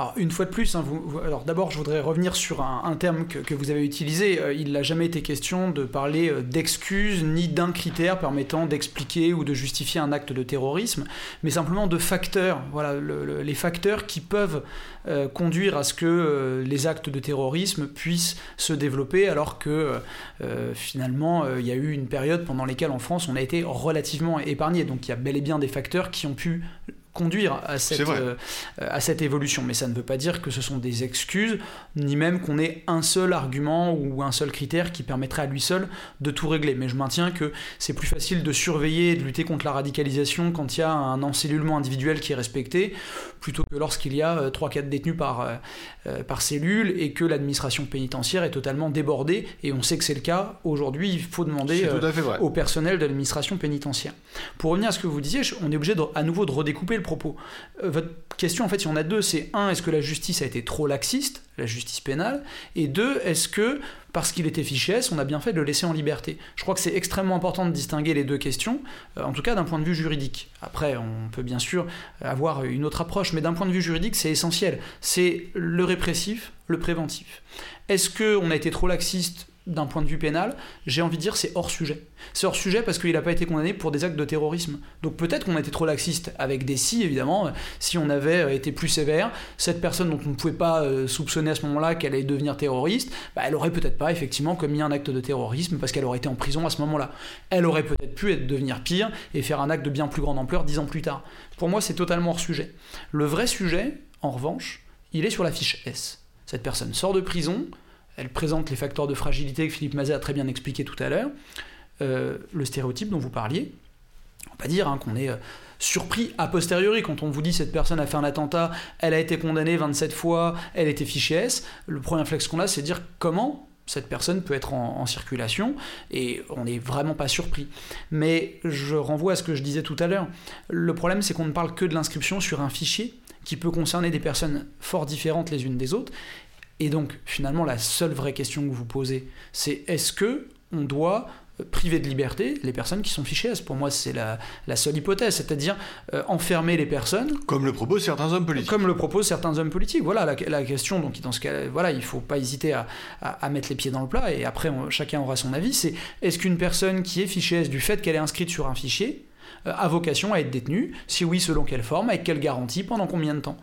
[SPEAKER 2] alors, une fois de plus, hein, alors d'abord, je voudrais revenir sur un, terme que, vous avez utilisé. Euh, il n'a jamais été question de parler euh, d'excuses ni d'un critère permettant d'expliquer ou de justifier un acte de terrorisme, mais simplement de facteurs. Voilà, les facteurs qui peuvent euh, conduire à ce que les actes de terrorisme puissent se développer, alors que finalement, il y a eu une période pendant laquelle en France, on a été relativement épargné. Donc, il y a bel et bien des facteurs qui ont pu conduire à cette, euh, à cette évolution. Mais ça ne veut pas dire que ce sont des excuses, ni même qu'on ait un seul argument ou un seul critère qui permettrait à lui seul de tout régler. Mais je maintiens que c'est plus facile de surveiller et de lutter contre la radicalisation quand il y a un encellulement individuel qui est respecté, plutôt que lorsqu'il y a 3-4 euh, détenus par, euh, par cellule et que l'administration pénitentiaire est totalement débordée. Et on sait que c'est le cas aujourd'hui. Il faut demander au personnel de l'administration pénitentiaire. Pour revenir à ce que vous disiez, on est obligé à nouveau de redécouper propos. Euh, votre question, en fait, il y en a deux. C'est un, est-ce que la justice a été trop laxiste, la justice pénale Et deux, est-ce que, parce qu'il était fiché on a bien fait de le laisser en liberté? Je crois que c'est extrêmement important de distinguer les deux questions, euh, en tout cas d'un point de vue juridique. Après, on peut bien sûr avoir une autre approche, mais d'un point de vue juridique, c'est essentiel. C'est le répressif, le préventif. Est-ce qu'on a été trop laxiste d'un point de vue pénal, j'ai envie de dire c'est hors sujet. C'est hors sujet parce qu'il n'a pas été condamné pour des actes de terrorisme. Donc peut-être qu'on a été trop laxiste avec des si, évidemment. Si on avait euh, été plus sévère, cette personne dont on ne pouvait pas euh, soupçonner à ce moment-là qu'elle allait devenir terroriste, bah, elle aurait peut-être pas effectivement commis un acte de terrorisme parce qu'elle aurait été en prison à ce moment-là. Elle aurait peut-être pu devenir pire et faire un acte de bien plus grande ampleur dix ans plus tard. Pour moi, c'est totalement hors sujet. Le vrai sujet, en revanche, il est sur la fiche S. Cette personne sort de prison, elle présente les facteurs de fragilité que Philippe Mazet a très bien expliqué tout à l'heure. Euh, le stéréotype dont vous parliez, on va dire hein, qu'on est euh, surpris a posteriori quand on vous dit cette personne a fait un attentat, elle a été condamnée 27 fois, elle était fichée S. Le premier réflexe qu'on a, c'est de dire comment cette personne peut être en, circulation et on n'est vraiment pas surpris. Mais je renvoie à ce que je disais tout à l'heure. Le problème, c'est qu'on ne parle que de l'inscription sur un fichier qui peut concerner des personnes fort différentes les unes des autres et donc, finalement, la seule vraie question que vous posez, c'est est-ce que on doit priver de liberté les personnes qui sont fichées Pour moi, c'est la, seule hypothèse, c'est-à-dire euh, enfermer les personnes.
[SPEAKER 1] Comme le proposent certains hommes politiques.
[SPEAKER 2] Comme le proposent certains hommes politiques. Voilà la, question. Donc, dans ce cas, voilà, il ne faut pas hésiter à, mettre les pieds dans le plat. Et après, chacun aura son avis. C'est est-ce qu'une personne qui est fichée du fait qu'elle est inscrite sur un fichier, euh, a vocation à être détenu Si oui, selon quelle forme Avec quelle garantie Pendant combien de temps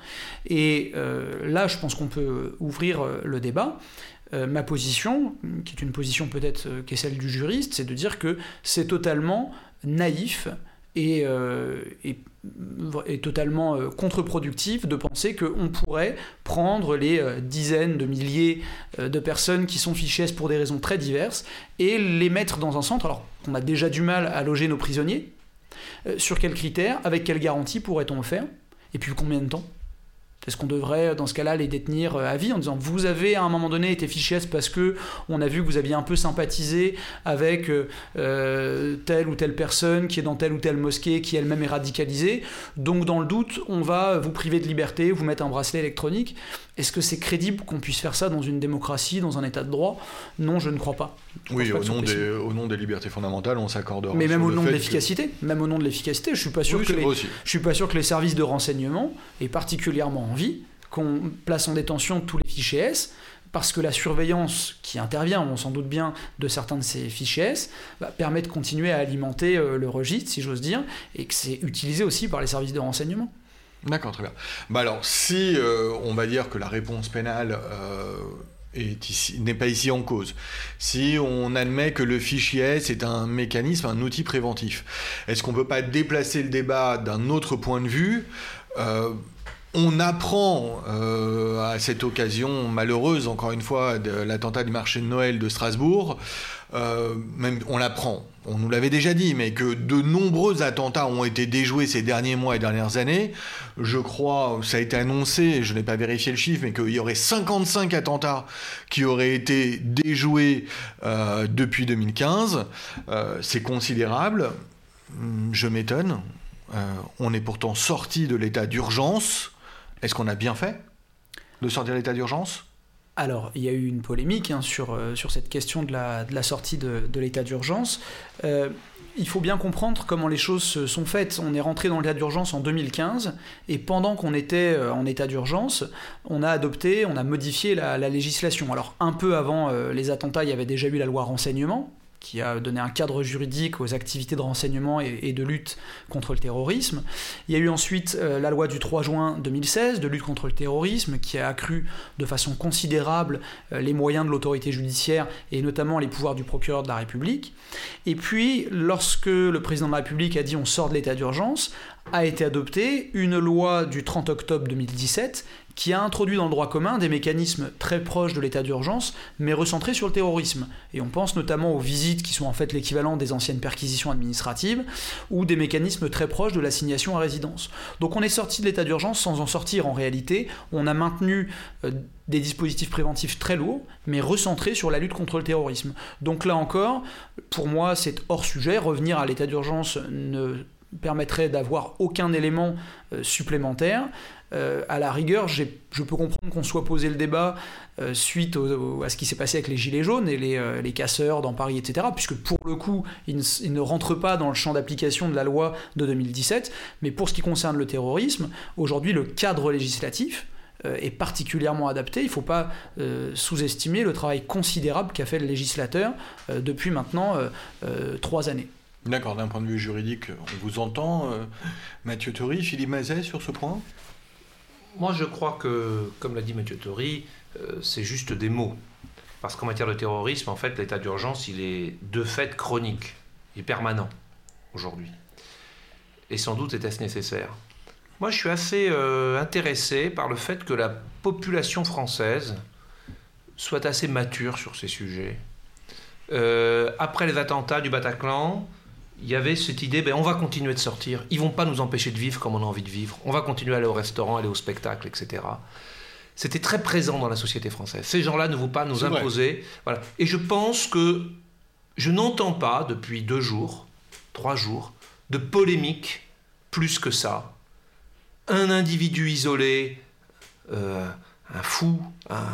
[SPEAKER 2] Et euh, là, je pense qu'on peut ouvrir euh, le débat. ma position, qui est une position peut-être qui est celle du juriste, c'est de dire que c'est totalement naïf et, et, totalement contre-productif de penser qu'on pourrait prendre les dizaines de milliers de personnes qui sont fichées pour des raisons très diverses et les mettre dans un centre, alors qu'on a déjà du mal à loger nos prisonniers, euh, sur quels critères Avec quelle garantie pourrait-on le faire Et puis combien de temps? Est-ce qu'on devrait, dans ce cas-là, les détenir euh, à vie en disant vous avez à un moment donné été fiché parce que on a vu que vous aviez un peu sympathisé avec euh, telle ou telle personne qui est dans telle ou telle mosquée, qui elle-même est radicalisée? Donc, dans le doute, on va vous priver de liberté, vous mettre un bracelet électronique. Est-ce que c'est crédible qu'on puisse faire ça dans une démocratie, dans un état de droit? Non, je ne crois pas.
[SPEAKER 1] oui, au nom, des, au nom, des, libertés fondamentales, on s'accordera.
[SPEAKER 2] Mais même au nom de l'efficacité, même au nom de l'efficacité, je suis pas sûr que les, je suis pas sûr que les services de renseignement, et particulièrement en vie, qu'on place en détention tous les fichiers S, parce que la surveillance qui intervient, on s'en doute bien, de certains de ces fichiers S, bah, permet de continuer à alimenter euh, le registre, si j'ose dire, et que c'est utilisé aussi par les services de renseignement.
[SPEAKER 1] D'accord, très bien. Bah alors, si euh, on va dire que la réponse pénale euh, n'est pas ici en cause, si on admet que le fichier S est un mécanisme, un outil préventif, est-ce qu'on ne peut pas déplacer le débat d'un autre point de vue? Euh, on apprend à cette occasion malheureuse, encore une fois, de l'attentat du marché de Noël de Strasbourg, même on l'apprend, on nous l'avait déjà dit, mais que de nombreux attentats ont été déjoués ces derniers mois et dernières années. Je crois, ça a été annoncé, je n'ai pas vérifié le chiffre, mais qu'il y aurait 55 attentats qui auraient été déjoués euh, depuis 2015. Euh, c'est considérable. Hum, je m'étonne. Euh, on est pourtant sorti de l'état d'urgence. Est-ce qu'on a bien fait de sortir de l'état d'urgence?
[SPEAKER 2] Alors, il y a eu une polémique hein, sur, euh, sur cette question de la, sortie de, l'état d'urgence. Euh, il faut bien comprendre comment les choses sont faites. On est rentré dans l'état d'urgence en 2015 et pendant qu'on était euh, en état d'urgence, on a adopté, on a modifié la législation. Alors un peu avant les attentats, il y avait déjà eu la loi renseignement qui a donné un cadre juridique aux activités de renseignement et, de lutte contre le terrorisme. Il y a eu ensuite euh, la loi du 3 juin 2016 de lutte contre le terrorisme qui a accru de façon considérable euh, les moyens de l'autorité judiciaire et notamment les pouvoirs du procureur de la République. Et puis, lorsque le président de la République a dit on sort de l'état d'urgence, a été adoptée une loi du 30 octobre 2017 qui a introduit dans le droit commun des mécanismes très proches de l'état d'urgence, mais recentrés sur le terrorisme. Et on pense notamment aux visites qui sont en fait l'équivalent des anciennes perquisitions administratives, ou des mécanismes très proches de l'assignation à résidence. Donc on est sorti de l'état d'urgence sans en sortir en réalité. On a maintenu euh, des dispositifs préventifs très lourds, mais recentrés sur la lutte contre le terrorisme. Donc là encore, pour moi, c'est hors sujet. Revenir à l'état d'urgence ne permettrait d'avoir aucun élément euh, supplémentaire. Euh, à la rigueur, je peux comprendre qu'on soit posé le débat euh, suite à ce qui s'est passé avec les Gilets jaunes et les, casseurs dans Paris, etc., puisque pour le coup, ils ne, rentrent pas dans le champ d'application de la loi de 2017. Mais pour ce qui concerne le terrorisme, aujourd'hui, le cadre législatif est particulièrement adapté. Il ne faut pas sous-estimer le travail considérable qu'a fait le législateur depuis maintenant trois années.
[SPEAKER 1] D'accord, d'un point de vue juridique, on vous entend. Euh, Mathieu Tory, Philippe Mazet sur ce point?
[SPEAKER 3] Moi, je crois que, comme l'a dit Mathieu Tory, euh, c'est juste des mots. Parce qu'en matière de terrorisme, en fait, l'état d'urgence, il est de fait chronique, il est permanent aujourd'hui. Et sans doute était-ce nécessaire. Moi, je suis assez euh, intéressé par le fait que la population française soit assez mature sur ces sujets. après les attentats du Bataclan, il y avait cette idée, ben, on va continuer de sortir. Ils vont pas nous empêcher de vivre comme on a envie de vivre. On va continuer à aller au restaurant, aller au spectacle, etc. C'était très présent dans la société française. Ces gens-là ne vont pas nous imposer. Voilà. Et je pense que je n'entends pas depuis deux jours, trois jours, de polémique plus que ça. Un individu isolé, euh, un fou, un,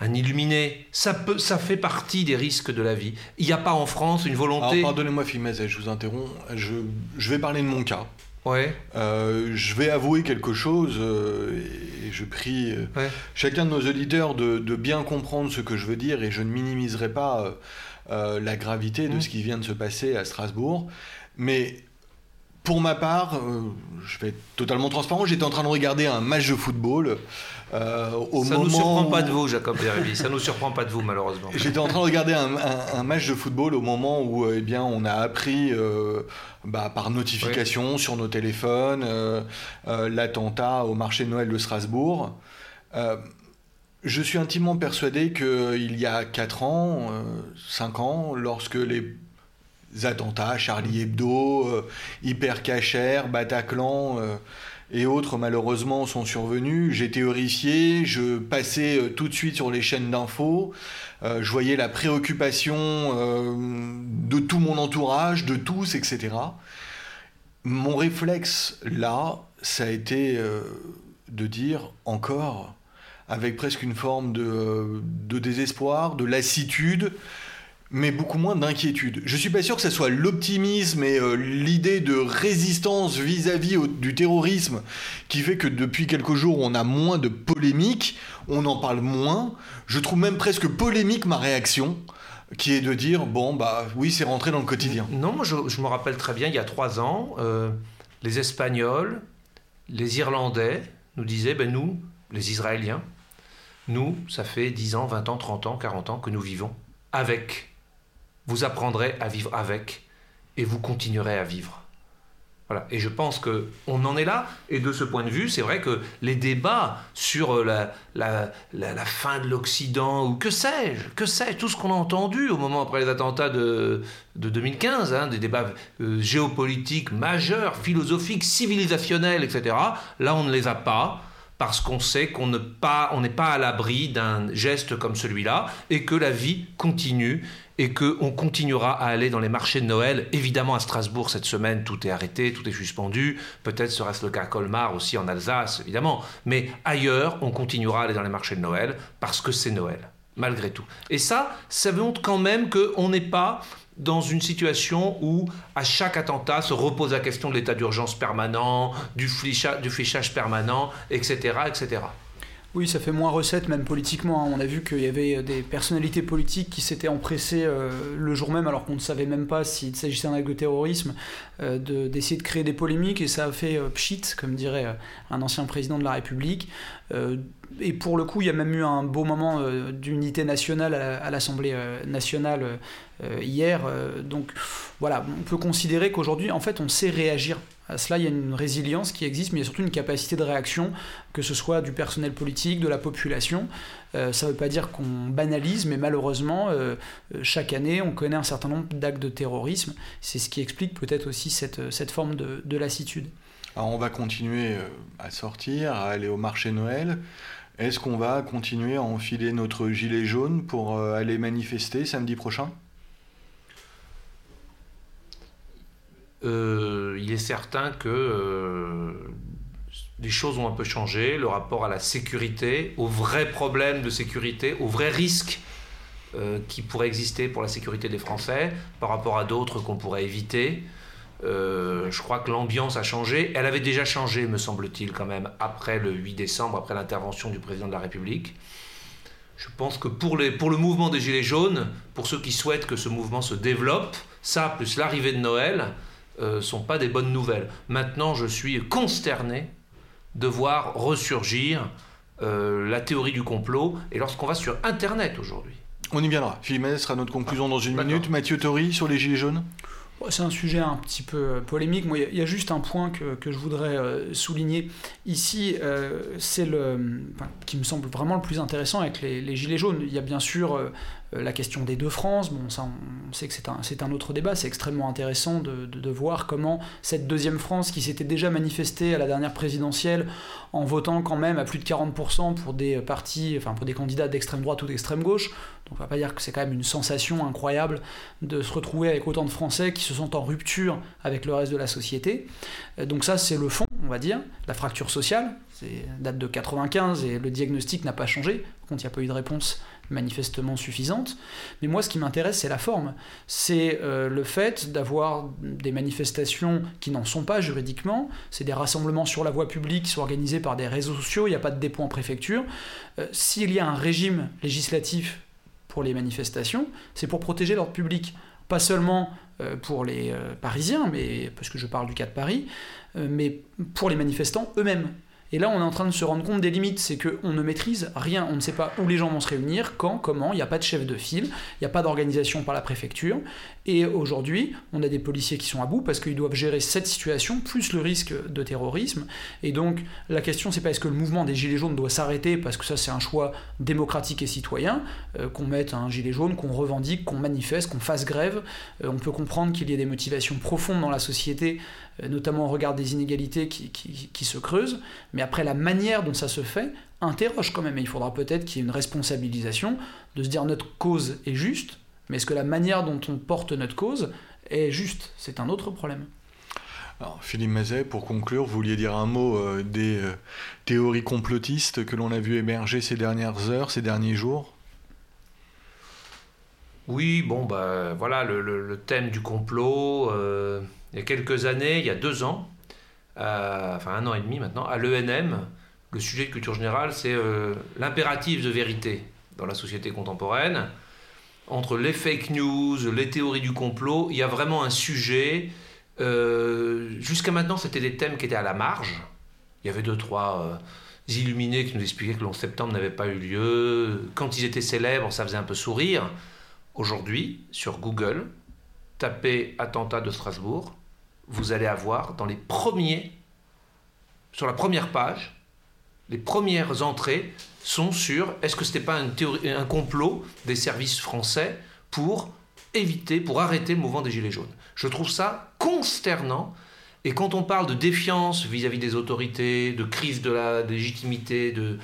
[SPEAKER 3] un illuminé. Ça, peut, ça fait partie des risques de la vie. Il n'y a pas en France une volonté.
[SPEAKER 1] Pardonnez-moi, Philippe je vous interromps. Je, je, vais parler de mon cas.
[SPEAKER 3] Ouais.
[SPEAKER 1] Euh, je vais avouer quelque chose euh, et je prie euh, chacun de nos auditeurs de, de, bien comprendre ce que je veux dire et je ne minimiserai pas la gravité de mmh. ce qui vient de se passer à Strasbourg. Mais pour ma part, je vais être totalement transparent, j'étais en train de regarder un match de football.
[SPEAKER 3] Euh, ça ne nous surprend pas de vous, Jacob Derby. ça ne nous surprend pas de vous, malheureusement.
[SPEAKER 1] J'étais en train de regarder un, match de football au moment où euh, eh bien, on a appris euh, bah, par notification sur nos téléphones l'attentat au marché de Noël de Strasbourg. je suis intimement persuadé qu'il y a 4 ans, 5 ans, lorsque les attentats, Charlie Hebdo, Hyper Cacher, Bataclan et autres malheureusement sont survenus. J'étais horrifié, je passais euh, tout de suite sur les chaînes d'infos, euh, je voyais la préoccupation euh, de tout mon entourage, de tous, etc. Mon réflexe là, ça a été de dire encore, avec presque une forme de, de désespoir, de lassitude, mais beaucoup moins d'inquiétude. Je suis pas sûr que ce soit l'optimisme et euh, l'idée de résistance vis-à-vis du terrorisme qui fait que depuis quelques jours on a moins de polémiques, on en parle moins. Je trouve même presque polémique ma réaction qui est de dire bon bah oui c'est rentré dans le quotidien.
[SPEAKER 3] Non, je, me rappelle très bien il y a trois ans, euh, les Espagnols, les Irlandais nous disaient ben nous, les Israéliens, nous ça fait 10 ans, 20 ans, 30 ans, 40 ans que nous vivons avec vous apprendrez à vivre avec et vous continuerez à vivre. Voilà. Et je pense que on en est là. Et de ce point de vue, c'est vrai que les débats sur euh, la, la, la, fin de l'Occident, ou que sais-je, que sais-je, tout ce qu'on a entendu au moment après les attentats de, de 2015, hein, des débats euh, géopolitiques majeurs, philosophiques, civilisationnels, etc., là, on ne les a pas parce qu'on sait qu'on n'est pas, pas à l'abri d'un geste comme celui-là et que la vie continue et qu'on continuera à aller dans les marchés de Noël. Évidemment, à Strasbourg, cette semaine, tout est arrêté, tout est suspendu. Peut-être sera-ce le cas à Colmar aussi, en Alsace, évidemment. Mais ailleurs, on continuera à aller dans les marchés de Noël parce que c'est Noël, malgré tout. Et ça, ça montre quand même qu'on n'est pas dans une situation où à chaque attentat se repose la question de l'état d'urgence permanent, du, du fichage permanent, etc., etc.
[SPEAKER 2] Oui, ça fait moins recette même politiquement. Hein. On a vu qu'il y avait des personnalités politiques qui s'étaient empressées euh, le jour même, alors qu'on ne savait même pas s'il s'agissait d'un acte de terrorisme, euh, d'essayer de, créer des polémiques, et ça a fait euh, pchit, comme dirait un ancien président de la République. et pour le coup, il y a même eu un beau moment d'unité nationale à, l'Assemblée nationale hier. donc voilà, on peut considérer qu'aujourd'hui, en fait, on sait réagir à cela, il y a une résilience qui existe, mais il y a surtout une capacité de réaction, que ce soit du personnel politique, de la population. Euh, ça ne veut pas dire qu'on banalise, mais malheureusement, euh, euh, chaque année, on connaît un certain nombre d'actes de terrorisme. C'est ce qui explique peut-être aussi cette, cette forme de, de lassitude.
[SPEAKER 1] Alors on va continuer à sortir, à aller au marché Noël. Est-ce qu'on va continuer à enfiler notre gilet jaune pour aller manifester samedi prochain?
[SPEAKER 3] Euh, il est certain que euh, les choses ont un peu changé, le rapport à la sécurité, aux vrais problèmes de sécurité, aux vrais risques euh, qui pourraient exister pour la sécurité des Français par rapport à d'autres qu'on pourrait éviter. je crois que l'ambiance a changé. Elle avait déjà changé, me semble-t-il, quand même, après le 8 décembre, après l'intervention du président de la République. Je pense que pour le mouvement des Gilets jaunes, pour ceux qui souhaitent que ce mouvement se développe, ça, plus l'arrivée de Noël, euh, sont pas des bonnes nouvelles. Maintenant, je suis consterné de voir ressurgir euh, la théorie du complot, et lorsqu'on va sur Internet aujourd'hui.
[SPEAKER 1] On y viendra. Philippe sera notre conclusion dans une minute. Mathieu Tori sur les Gilets jaunes
[SPEAKER 2] c'est un sujet un petit peu euh, polémique. Moi, il y, a juste un point que, que je voudrais souligner ici, c'est le, qui me semble vraiment le plus intéressant avec les, les Gilets jaunes. Il y a bien sûr euh, la question des deux France, bon, ça, on sait que c'est un, autre débat, c'est extrêmement intéressant de, voir comment cette deuxième France, qui s'était déjà manifestée à la dernière présidentielle en votant quand même à plus de 40% pour des partis, enfin des candidats d'extrême droite ou d'extrême gauche, donc on va pas dire que c'est quand même une sensation incroyable de se retrouver avec autant de Français qui se sentent en rupture avec le reste de la société. Euh, donc ça, c'est le fond, on va dire, la fracture sociale, c'est date de 95 et le diagnostic n'a pas changé, par contre il n'y a pas eu de réponse manifestement suffisante. Mais moi, ce qui m'intéresse, c'est la forme. C'est euh, le fait d'avoir des manifestations qui n'en sont pas juridiquement. C'est des rassemblements sur la voie publique qui sont organisés par des réseaux sociaux. Il n'y a pas de dépôt en préfecture. Euh, s'il y a un régime législatif pour les manifestations, c'est pour protéger l'ordre public. Pas seulement pour les Parisiens, mais, parce que je parle du cas de Paris, mais pour les manifestants eux-mêmes. Et là, on est en train de se rendre compte des limites, c'est qu'on ne maîtrise rien, on ne sait pas où les gens vont se réunir, quand, comment, il n'y a pas de chef de file, il n'y a pas d'organisation par la préfecture, et aujourd'hui, on a des policiers qui sont à bout parce qu'ils doivent gérer cette situation, plus le risque de terrorisme, et donc la question, c'est pas est-ce que le mouvement des Gilets jaunes doit s'arrêter, parce que ça c'est un choix démocratique et citoyen, euh, qu'on mette un gilet jaune, qu'on revendique, qu'on manifeste, qu'on fasse grève, euh, on peut comprendre qu'il y ait des motivations profondes dans la société euh, notamment au regard des inégalités qui, se creusent, mais après la manière dont ça se fait interroge quand même, et il faudra peut-être qu'il y ait une responsabilisation de se dire notre cause est juste, mais est-ce que la manière dont on porte notre cause est juste? C'est un autre problème.
[SPEAKER 1] Alors, Philippe Mazet, pour conclure, vous vouliez dire un mot euh, des euh, théories complotistes que l'on a vu émerger ces dernières heures, ces derniers jours?
[SPEAKER 3] Oui, bon, bah voilà, le, thème du complot il y a quelques années, il y a deux ans, euh, enfin un an et demi maintenant, à l'ENM, le sujet de culture générale, c'est euh, l'impératif de vérité dans la société contemporaine. Entre les fake news, les théories du complot, il y a vraiment un sujet. Euh, jusqu'à maintenant, c'était des thèmes qui étaient à la marge. Il y avait deux, trois illuminés qui nous expliquaient que le 11 septembre n'avait pas eu lieu. Quand ils étaient célèbres, ça faisait un peu sourire. Aujourd'hui, sur Google, tapez attentat de Strasbourg, vous allez avoir dans les premiers, sur la première page, les premières entrées sont sur est-ce que ce n'était pas un complot des services français pour éviter, pour arrêter le mouvement des Gilets jaunes? Je trouve ça consternant. Et quand on parle de défiance vis-à-vis des autorités, de crise de la légitimité, de,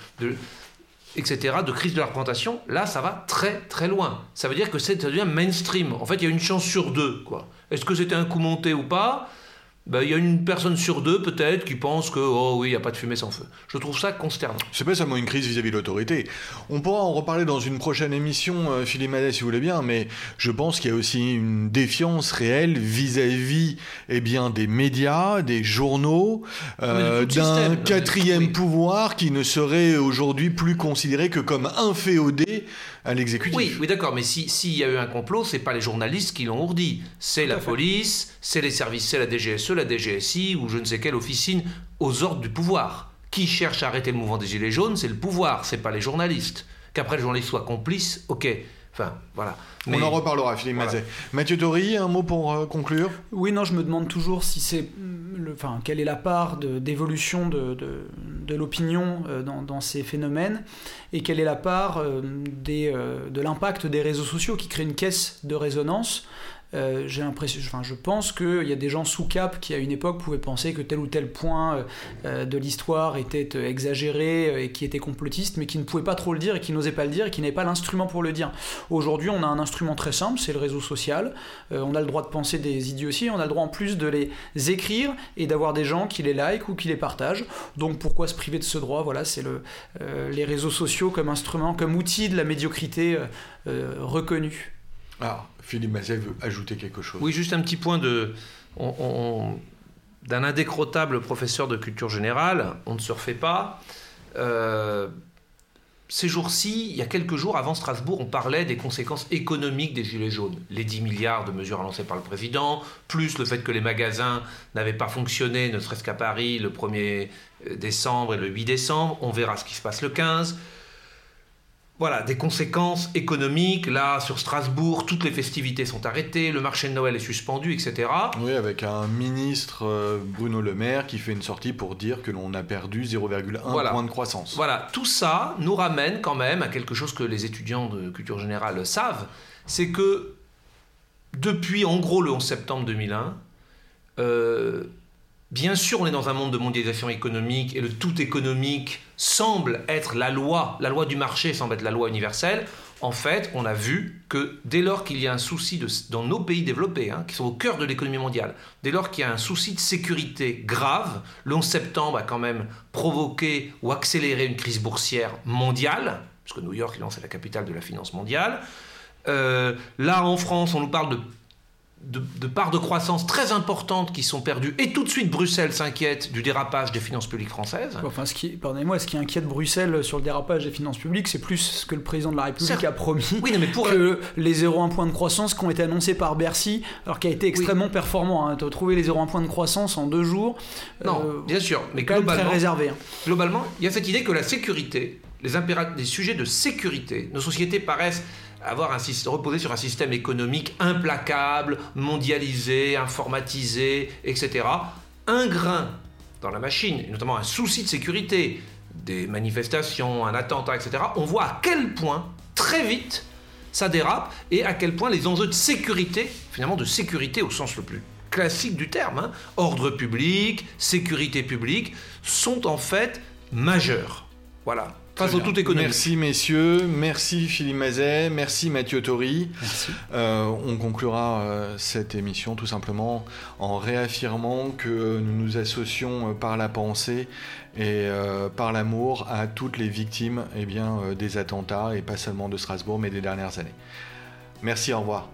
[SPEAKER 3] etc., de crise de la représentation, là, ça va très très loin. Ça veut dire que ça devient mainstream. En fait, il y a une chance sur deux. Est-ce que c'était un coup monté ou pas? Ben, il y a une personne sur deux peut-être qui pense que oh oui, il n'y a pas de fumée sans feu. Je trouve ça consternant.
[SPEAKER 1] C'est pas seulement une crise vis-à-vis de l'autorité. On pourra en reparler dans une prochaine émission, euh, Philippe Madet, si vous voulez bien, mais je pense qu'il y a aussi une défiance réelle vis-à-vis eh bien, des médias, des journaux, euh, d'un quatrième pouvoir qui ne serait aujourd'hui plus considéré que comme inféodé à l'exécutif.
[SPEAKER 3] Oui, oui d'accord, mais s'il y a eu un complot, c'est pas les journalistes qui l'ont ourdi, c'est la police, c'est les services, c'est la DGSE, la DGSI ou je ne sais quelle officine aux ordres du pouvoir. Qui cherche à arrêter le mouvement des Gilets jaunes, c'est le pouvoir, c'est pas les journalistes. Qu'après le journaliste soit complice, ok, Enfin, voilà.
[SPEAKER 1] On en reparlera, Philippe Mazet. Mathieu Tori, un mot pour euh, conclure?
[SPEAKER 2] Oui, non, je me demande toujours si c'est, mm, le, enfin, quelle est la part d'évolution de, de, de, l'opinion euh, dans, dans, ces phénomènes et quelle est la part euh, des, de l'impact des réseaux sociaux qui créent une caisse de résonance euh, j'ai l'impression, enfin, je pense qu'il y a des gens sous cap qui à une époque pouvaient penser que tel ou tel point euh, de l'histoire était euh, exagéré et qui était complotiste, mais qui ne pouvaient pas trop le dire et qui n'osaient pas le dire et qui n'avaient pas l'instrument pour le dire. Aujourd'hui, on a un instrument très simple, c'est le réseau social. on a le droit de penser des idioties, on a le droit en plus de les écrire et d'avoir des gens qui les like ou qui les partagent. Donc pourquoi se priver de ce droit? Voilà, c'est le, les réseaux sociaux comme instrument, comme outil de la médiocrité reconnu.
[SPEAKER 1] Alors, Philippe Mazet veut ajouter quelque chose.
[SPEAKER 3] Oui, juste un petit point de. d'un indécrottable professeur de culture générale, on ne se refait pas. Euh, ces jours-ci, il y a quelques jours avant Strasbourg, on parlait des conséquences économiques des Gilets jaunes. Les 10 milliards de mesures annoncées par le président, plus le fait que les magasins n'avaient pas fonctionné, ne serait-ce qu'à Paris, le 1er décembre et le 8 décembre. On verra ce qui se passe le 15 voilà, des conséquences économiques. Là, sur Strasbourg, toutes les festivités sont arrêtées, le marché de Noël est suspendu, etc.
[SPEAKER 1] Oui, avec un ministre, euh, Bruno Le Maire, qui fait une sortie pour dire que l'on a perdu 0,1 point de croissance.
[SPEAKER 3] Voilà, tout ça nous ramène quand même à quelque chose que les étudiants de culture générale savent, c'est que depuis en gros le 11 septembre 2001, Bien sûr, on est dans un monde de mondialisation économique et le tout économique semble être la loi, la loi du marché semble être la loi universelle. En fait, on a vu que dès lors qu'il y a un souci dans nos pays développés, hein, qui sont au cœur de l'économie mondiale, dès lors qu'il y a un souci de sécurité grave, le 11 septembre a quand même provoqué ou accéléré une crise boursière mondiale, puisque New York, c'est la capitale de la finance mondiale. Euh, là, en France, on nous parle de de, parts de croissance très importantes qui sont perdues. Et tout de suite, Bruxelles s'inquiète du dérapage des finances publiques françaises.
[SPEAKER 2] Enfin, ce qui, pardonnez-moi, ce qui inquiète Bruxelles sur le dérapage des finances publiques, c'est plus ce que le président de la République a promis
[SPEAKER 3] oui, mais pour...
[SPEAKER 2] que les 0,1 points de croissance qui ont été annoncés par Bercy, alors qui a été extrêmement performant. Hein. Tu as trouvé les 0,1 points de croissance en deux jours.
[SPEAKER 3] Non, euh, bien sûr, mais globalement,
[SPEAKER 2] très réservé. Hein.
[SPEAKER 3] Globalement, il y a cette idée que la sécurité, les, les sujets de sécurité, nos sociétés paraissent avoir un, reposer sur un système économique implacable, mondialisé, informatisé, etc. Un grain dans la machine, notamment un souci de sécurité, des manifestations, un attentat, etc., on voit à quel point, très vite, ça dérape, et à quel point les enjeux de sécurité, finalement de sécurité au sens le plus classique du terme, hein, ordre public, sécurité publique, sont en fait majeurs. Voilà tout
[SPEAKER 1] Merci messieurs, merci Philippe Mazet, merci Mathieu Tori. Euh, on conclura euh, cette émission tout simplement en réaffirmant que nous nous associons euh, par la pensée et par l'amour à toutes les victimes eh bien, des attentats, et pas seulement de Strasbourg, mais des dernières années. Merci, au revoir.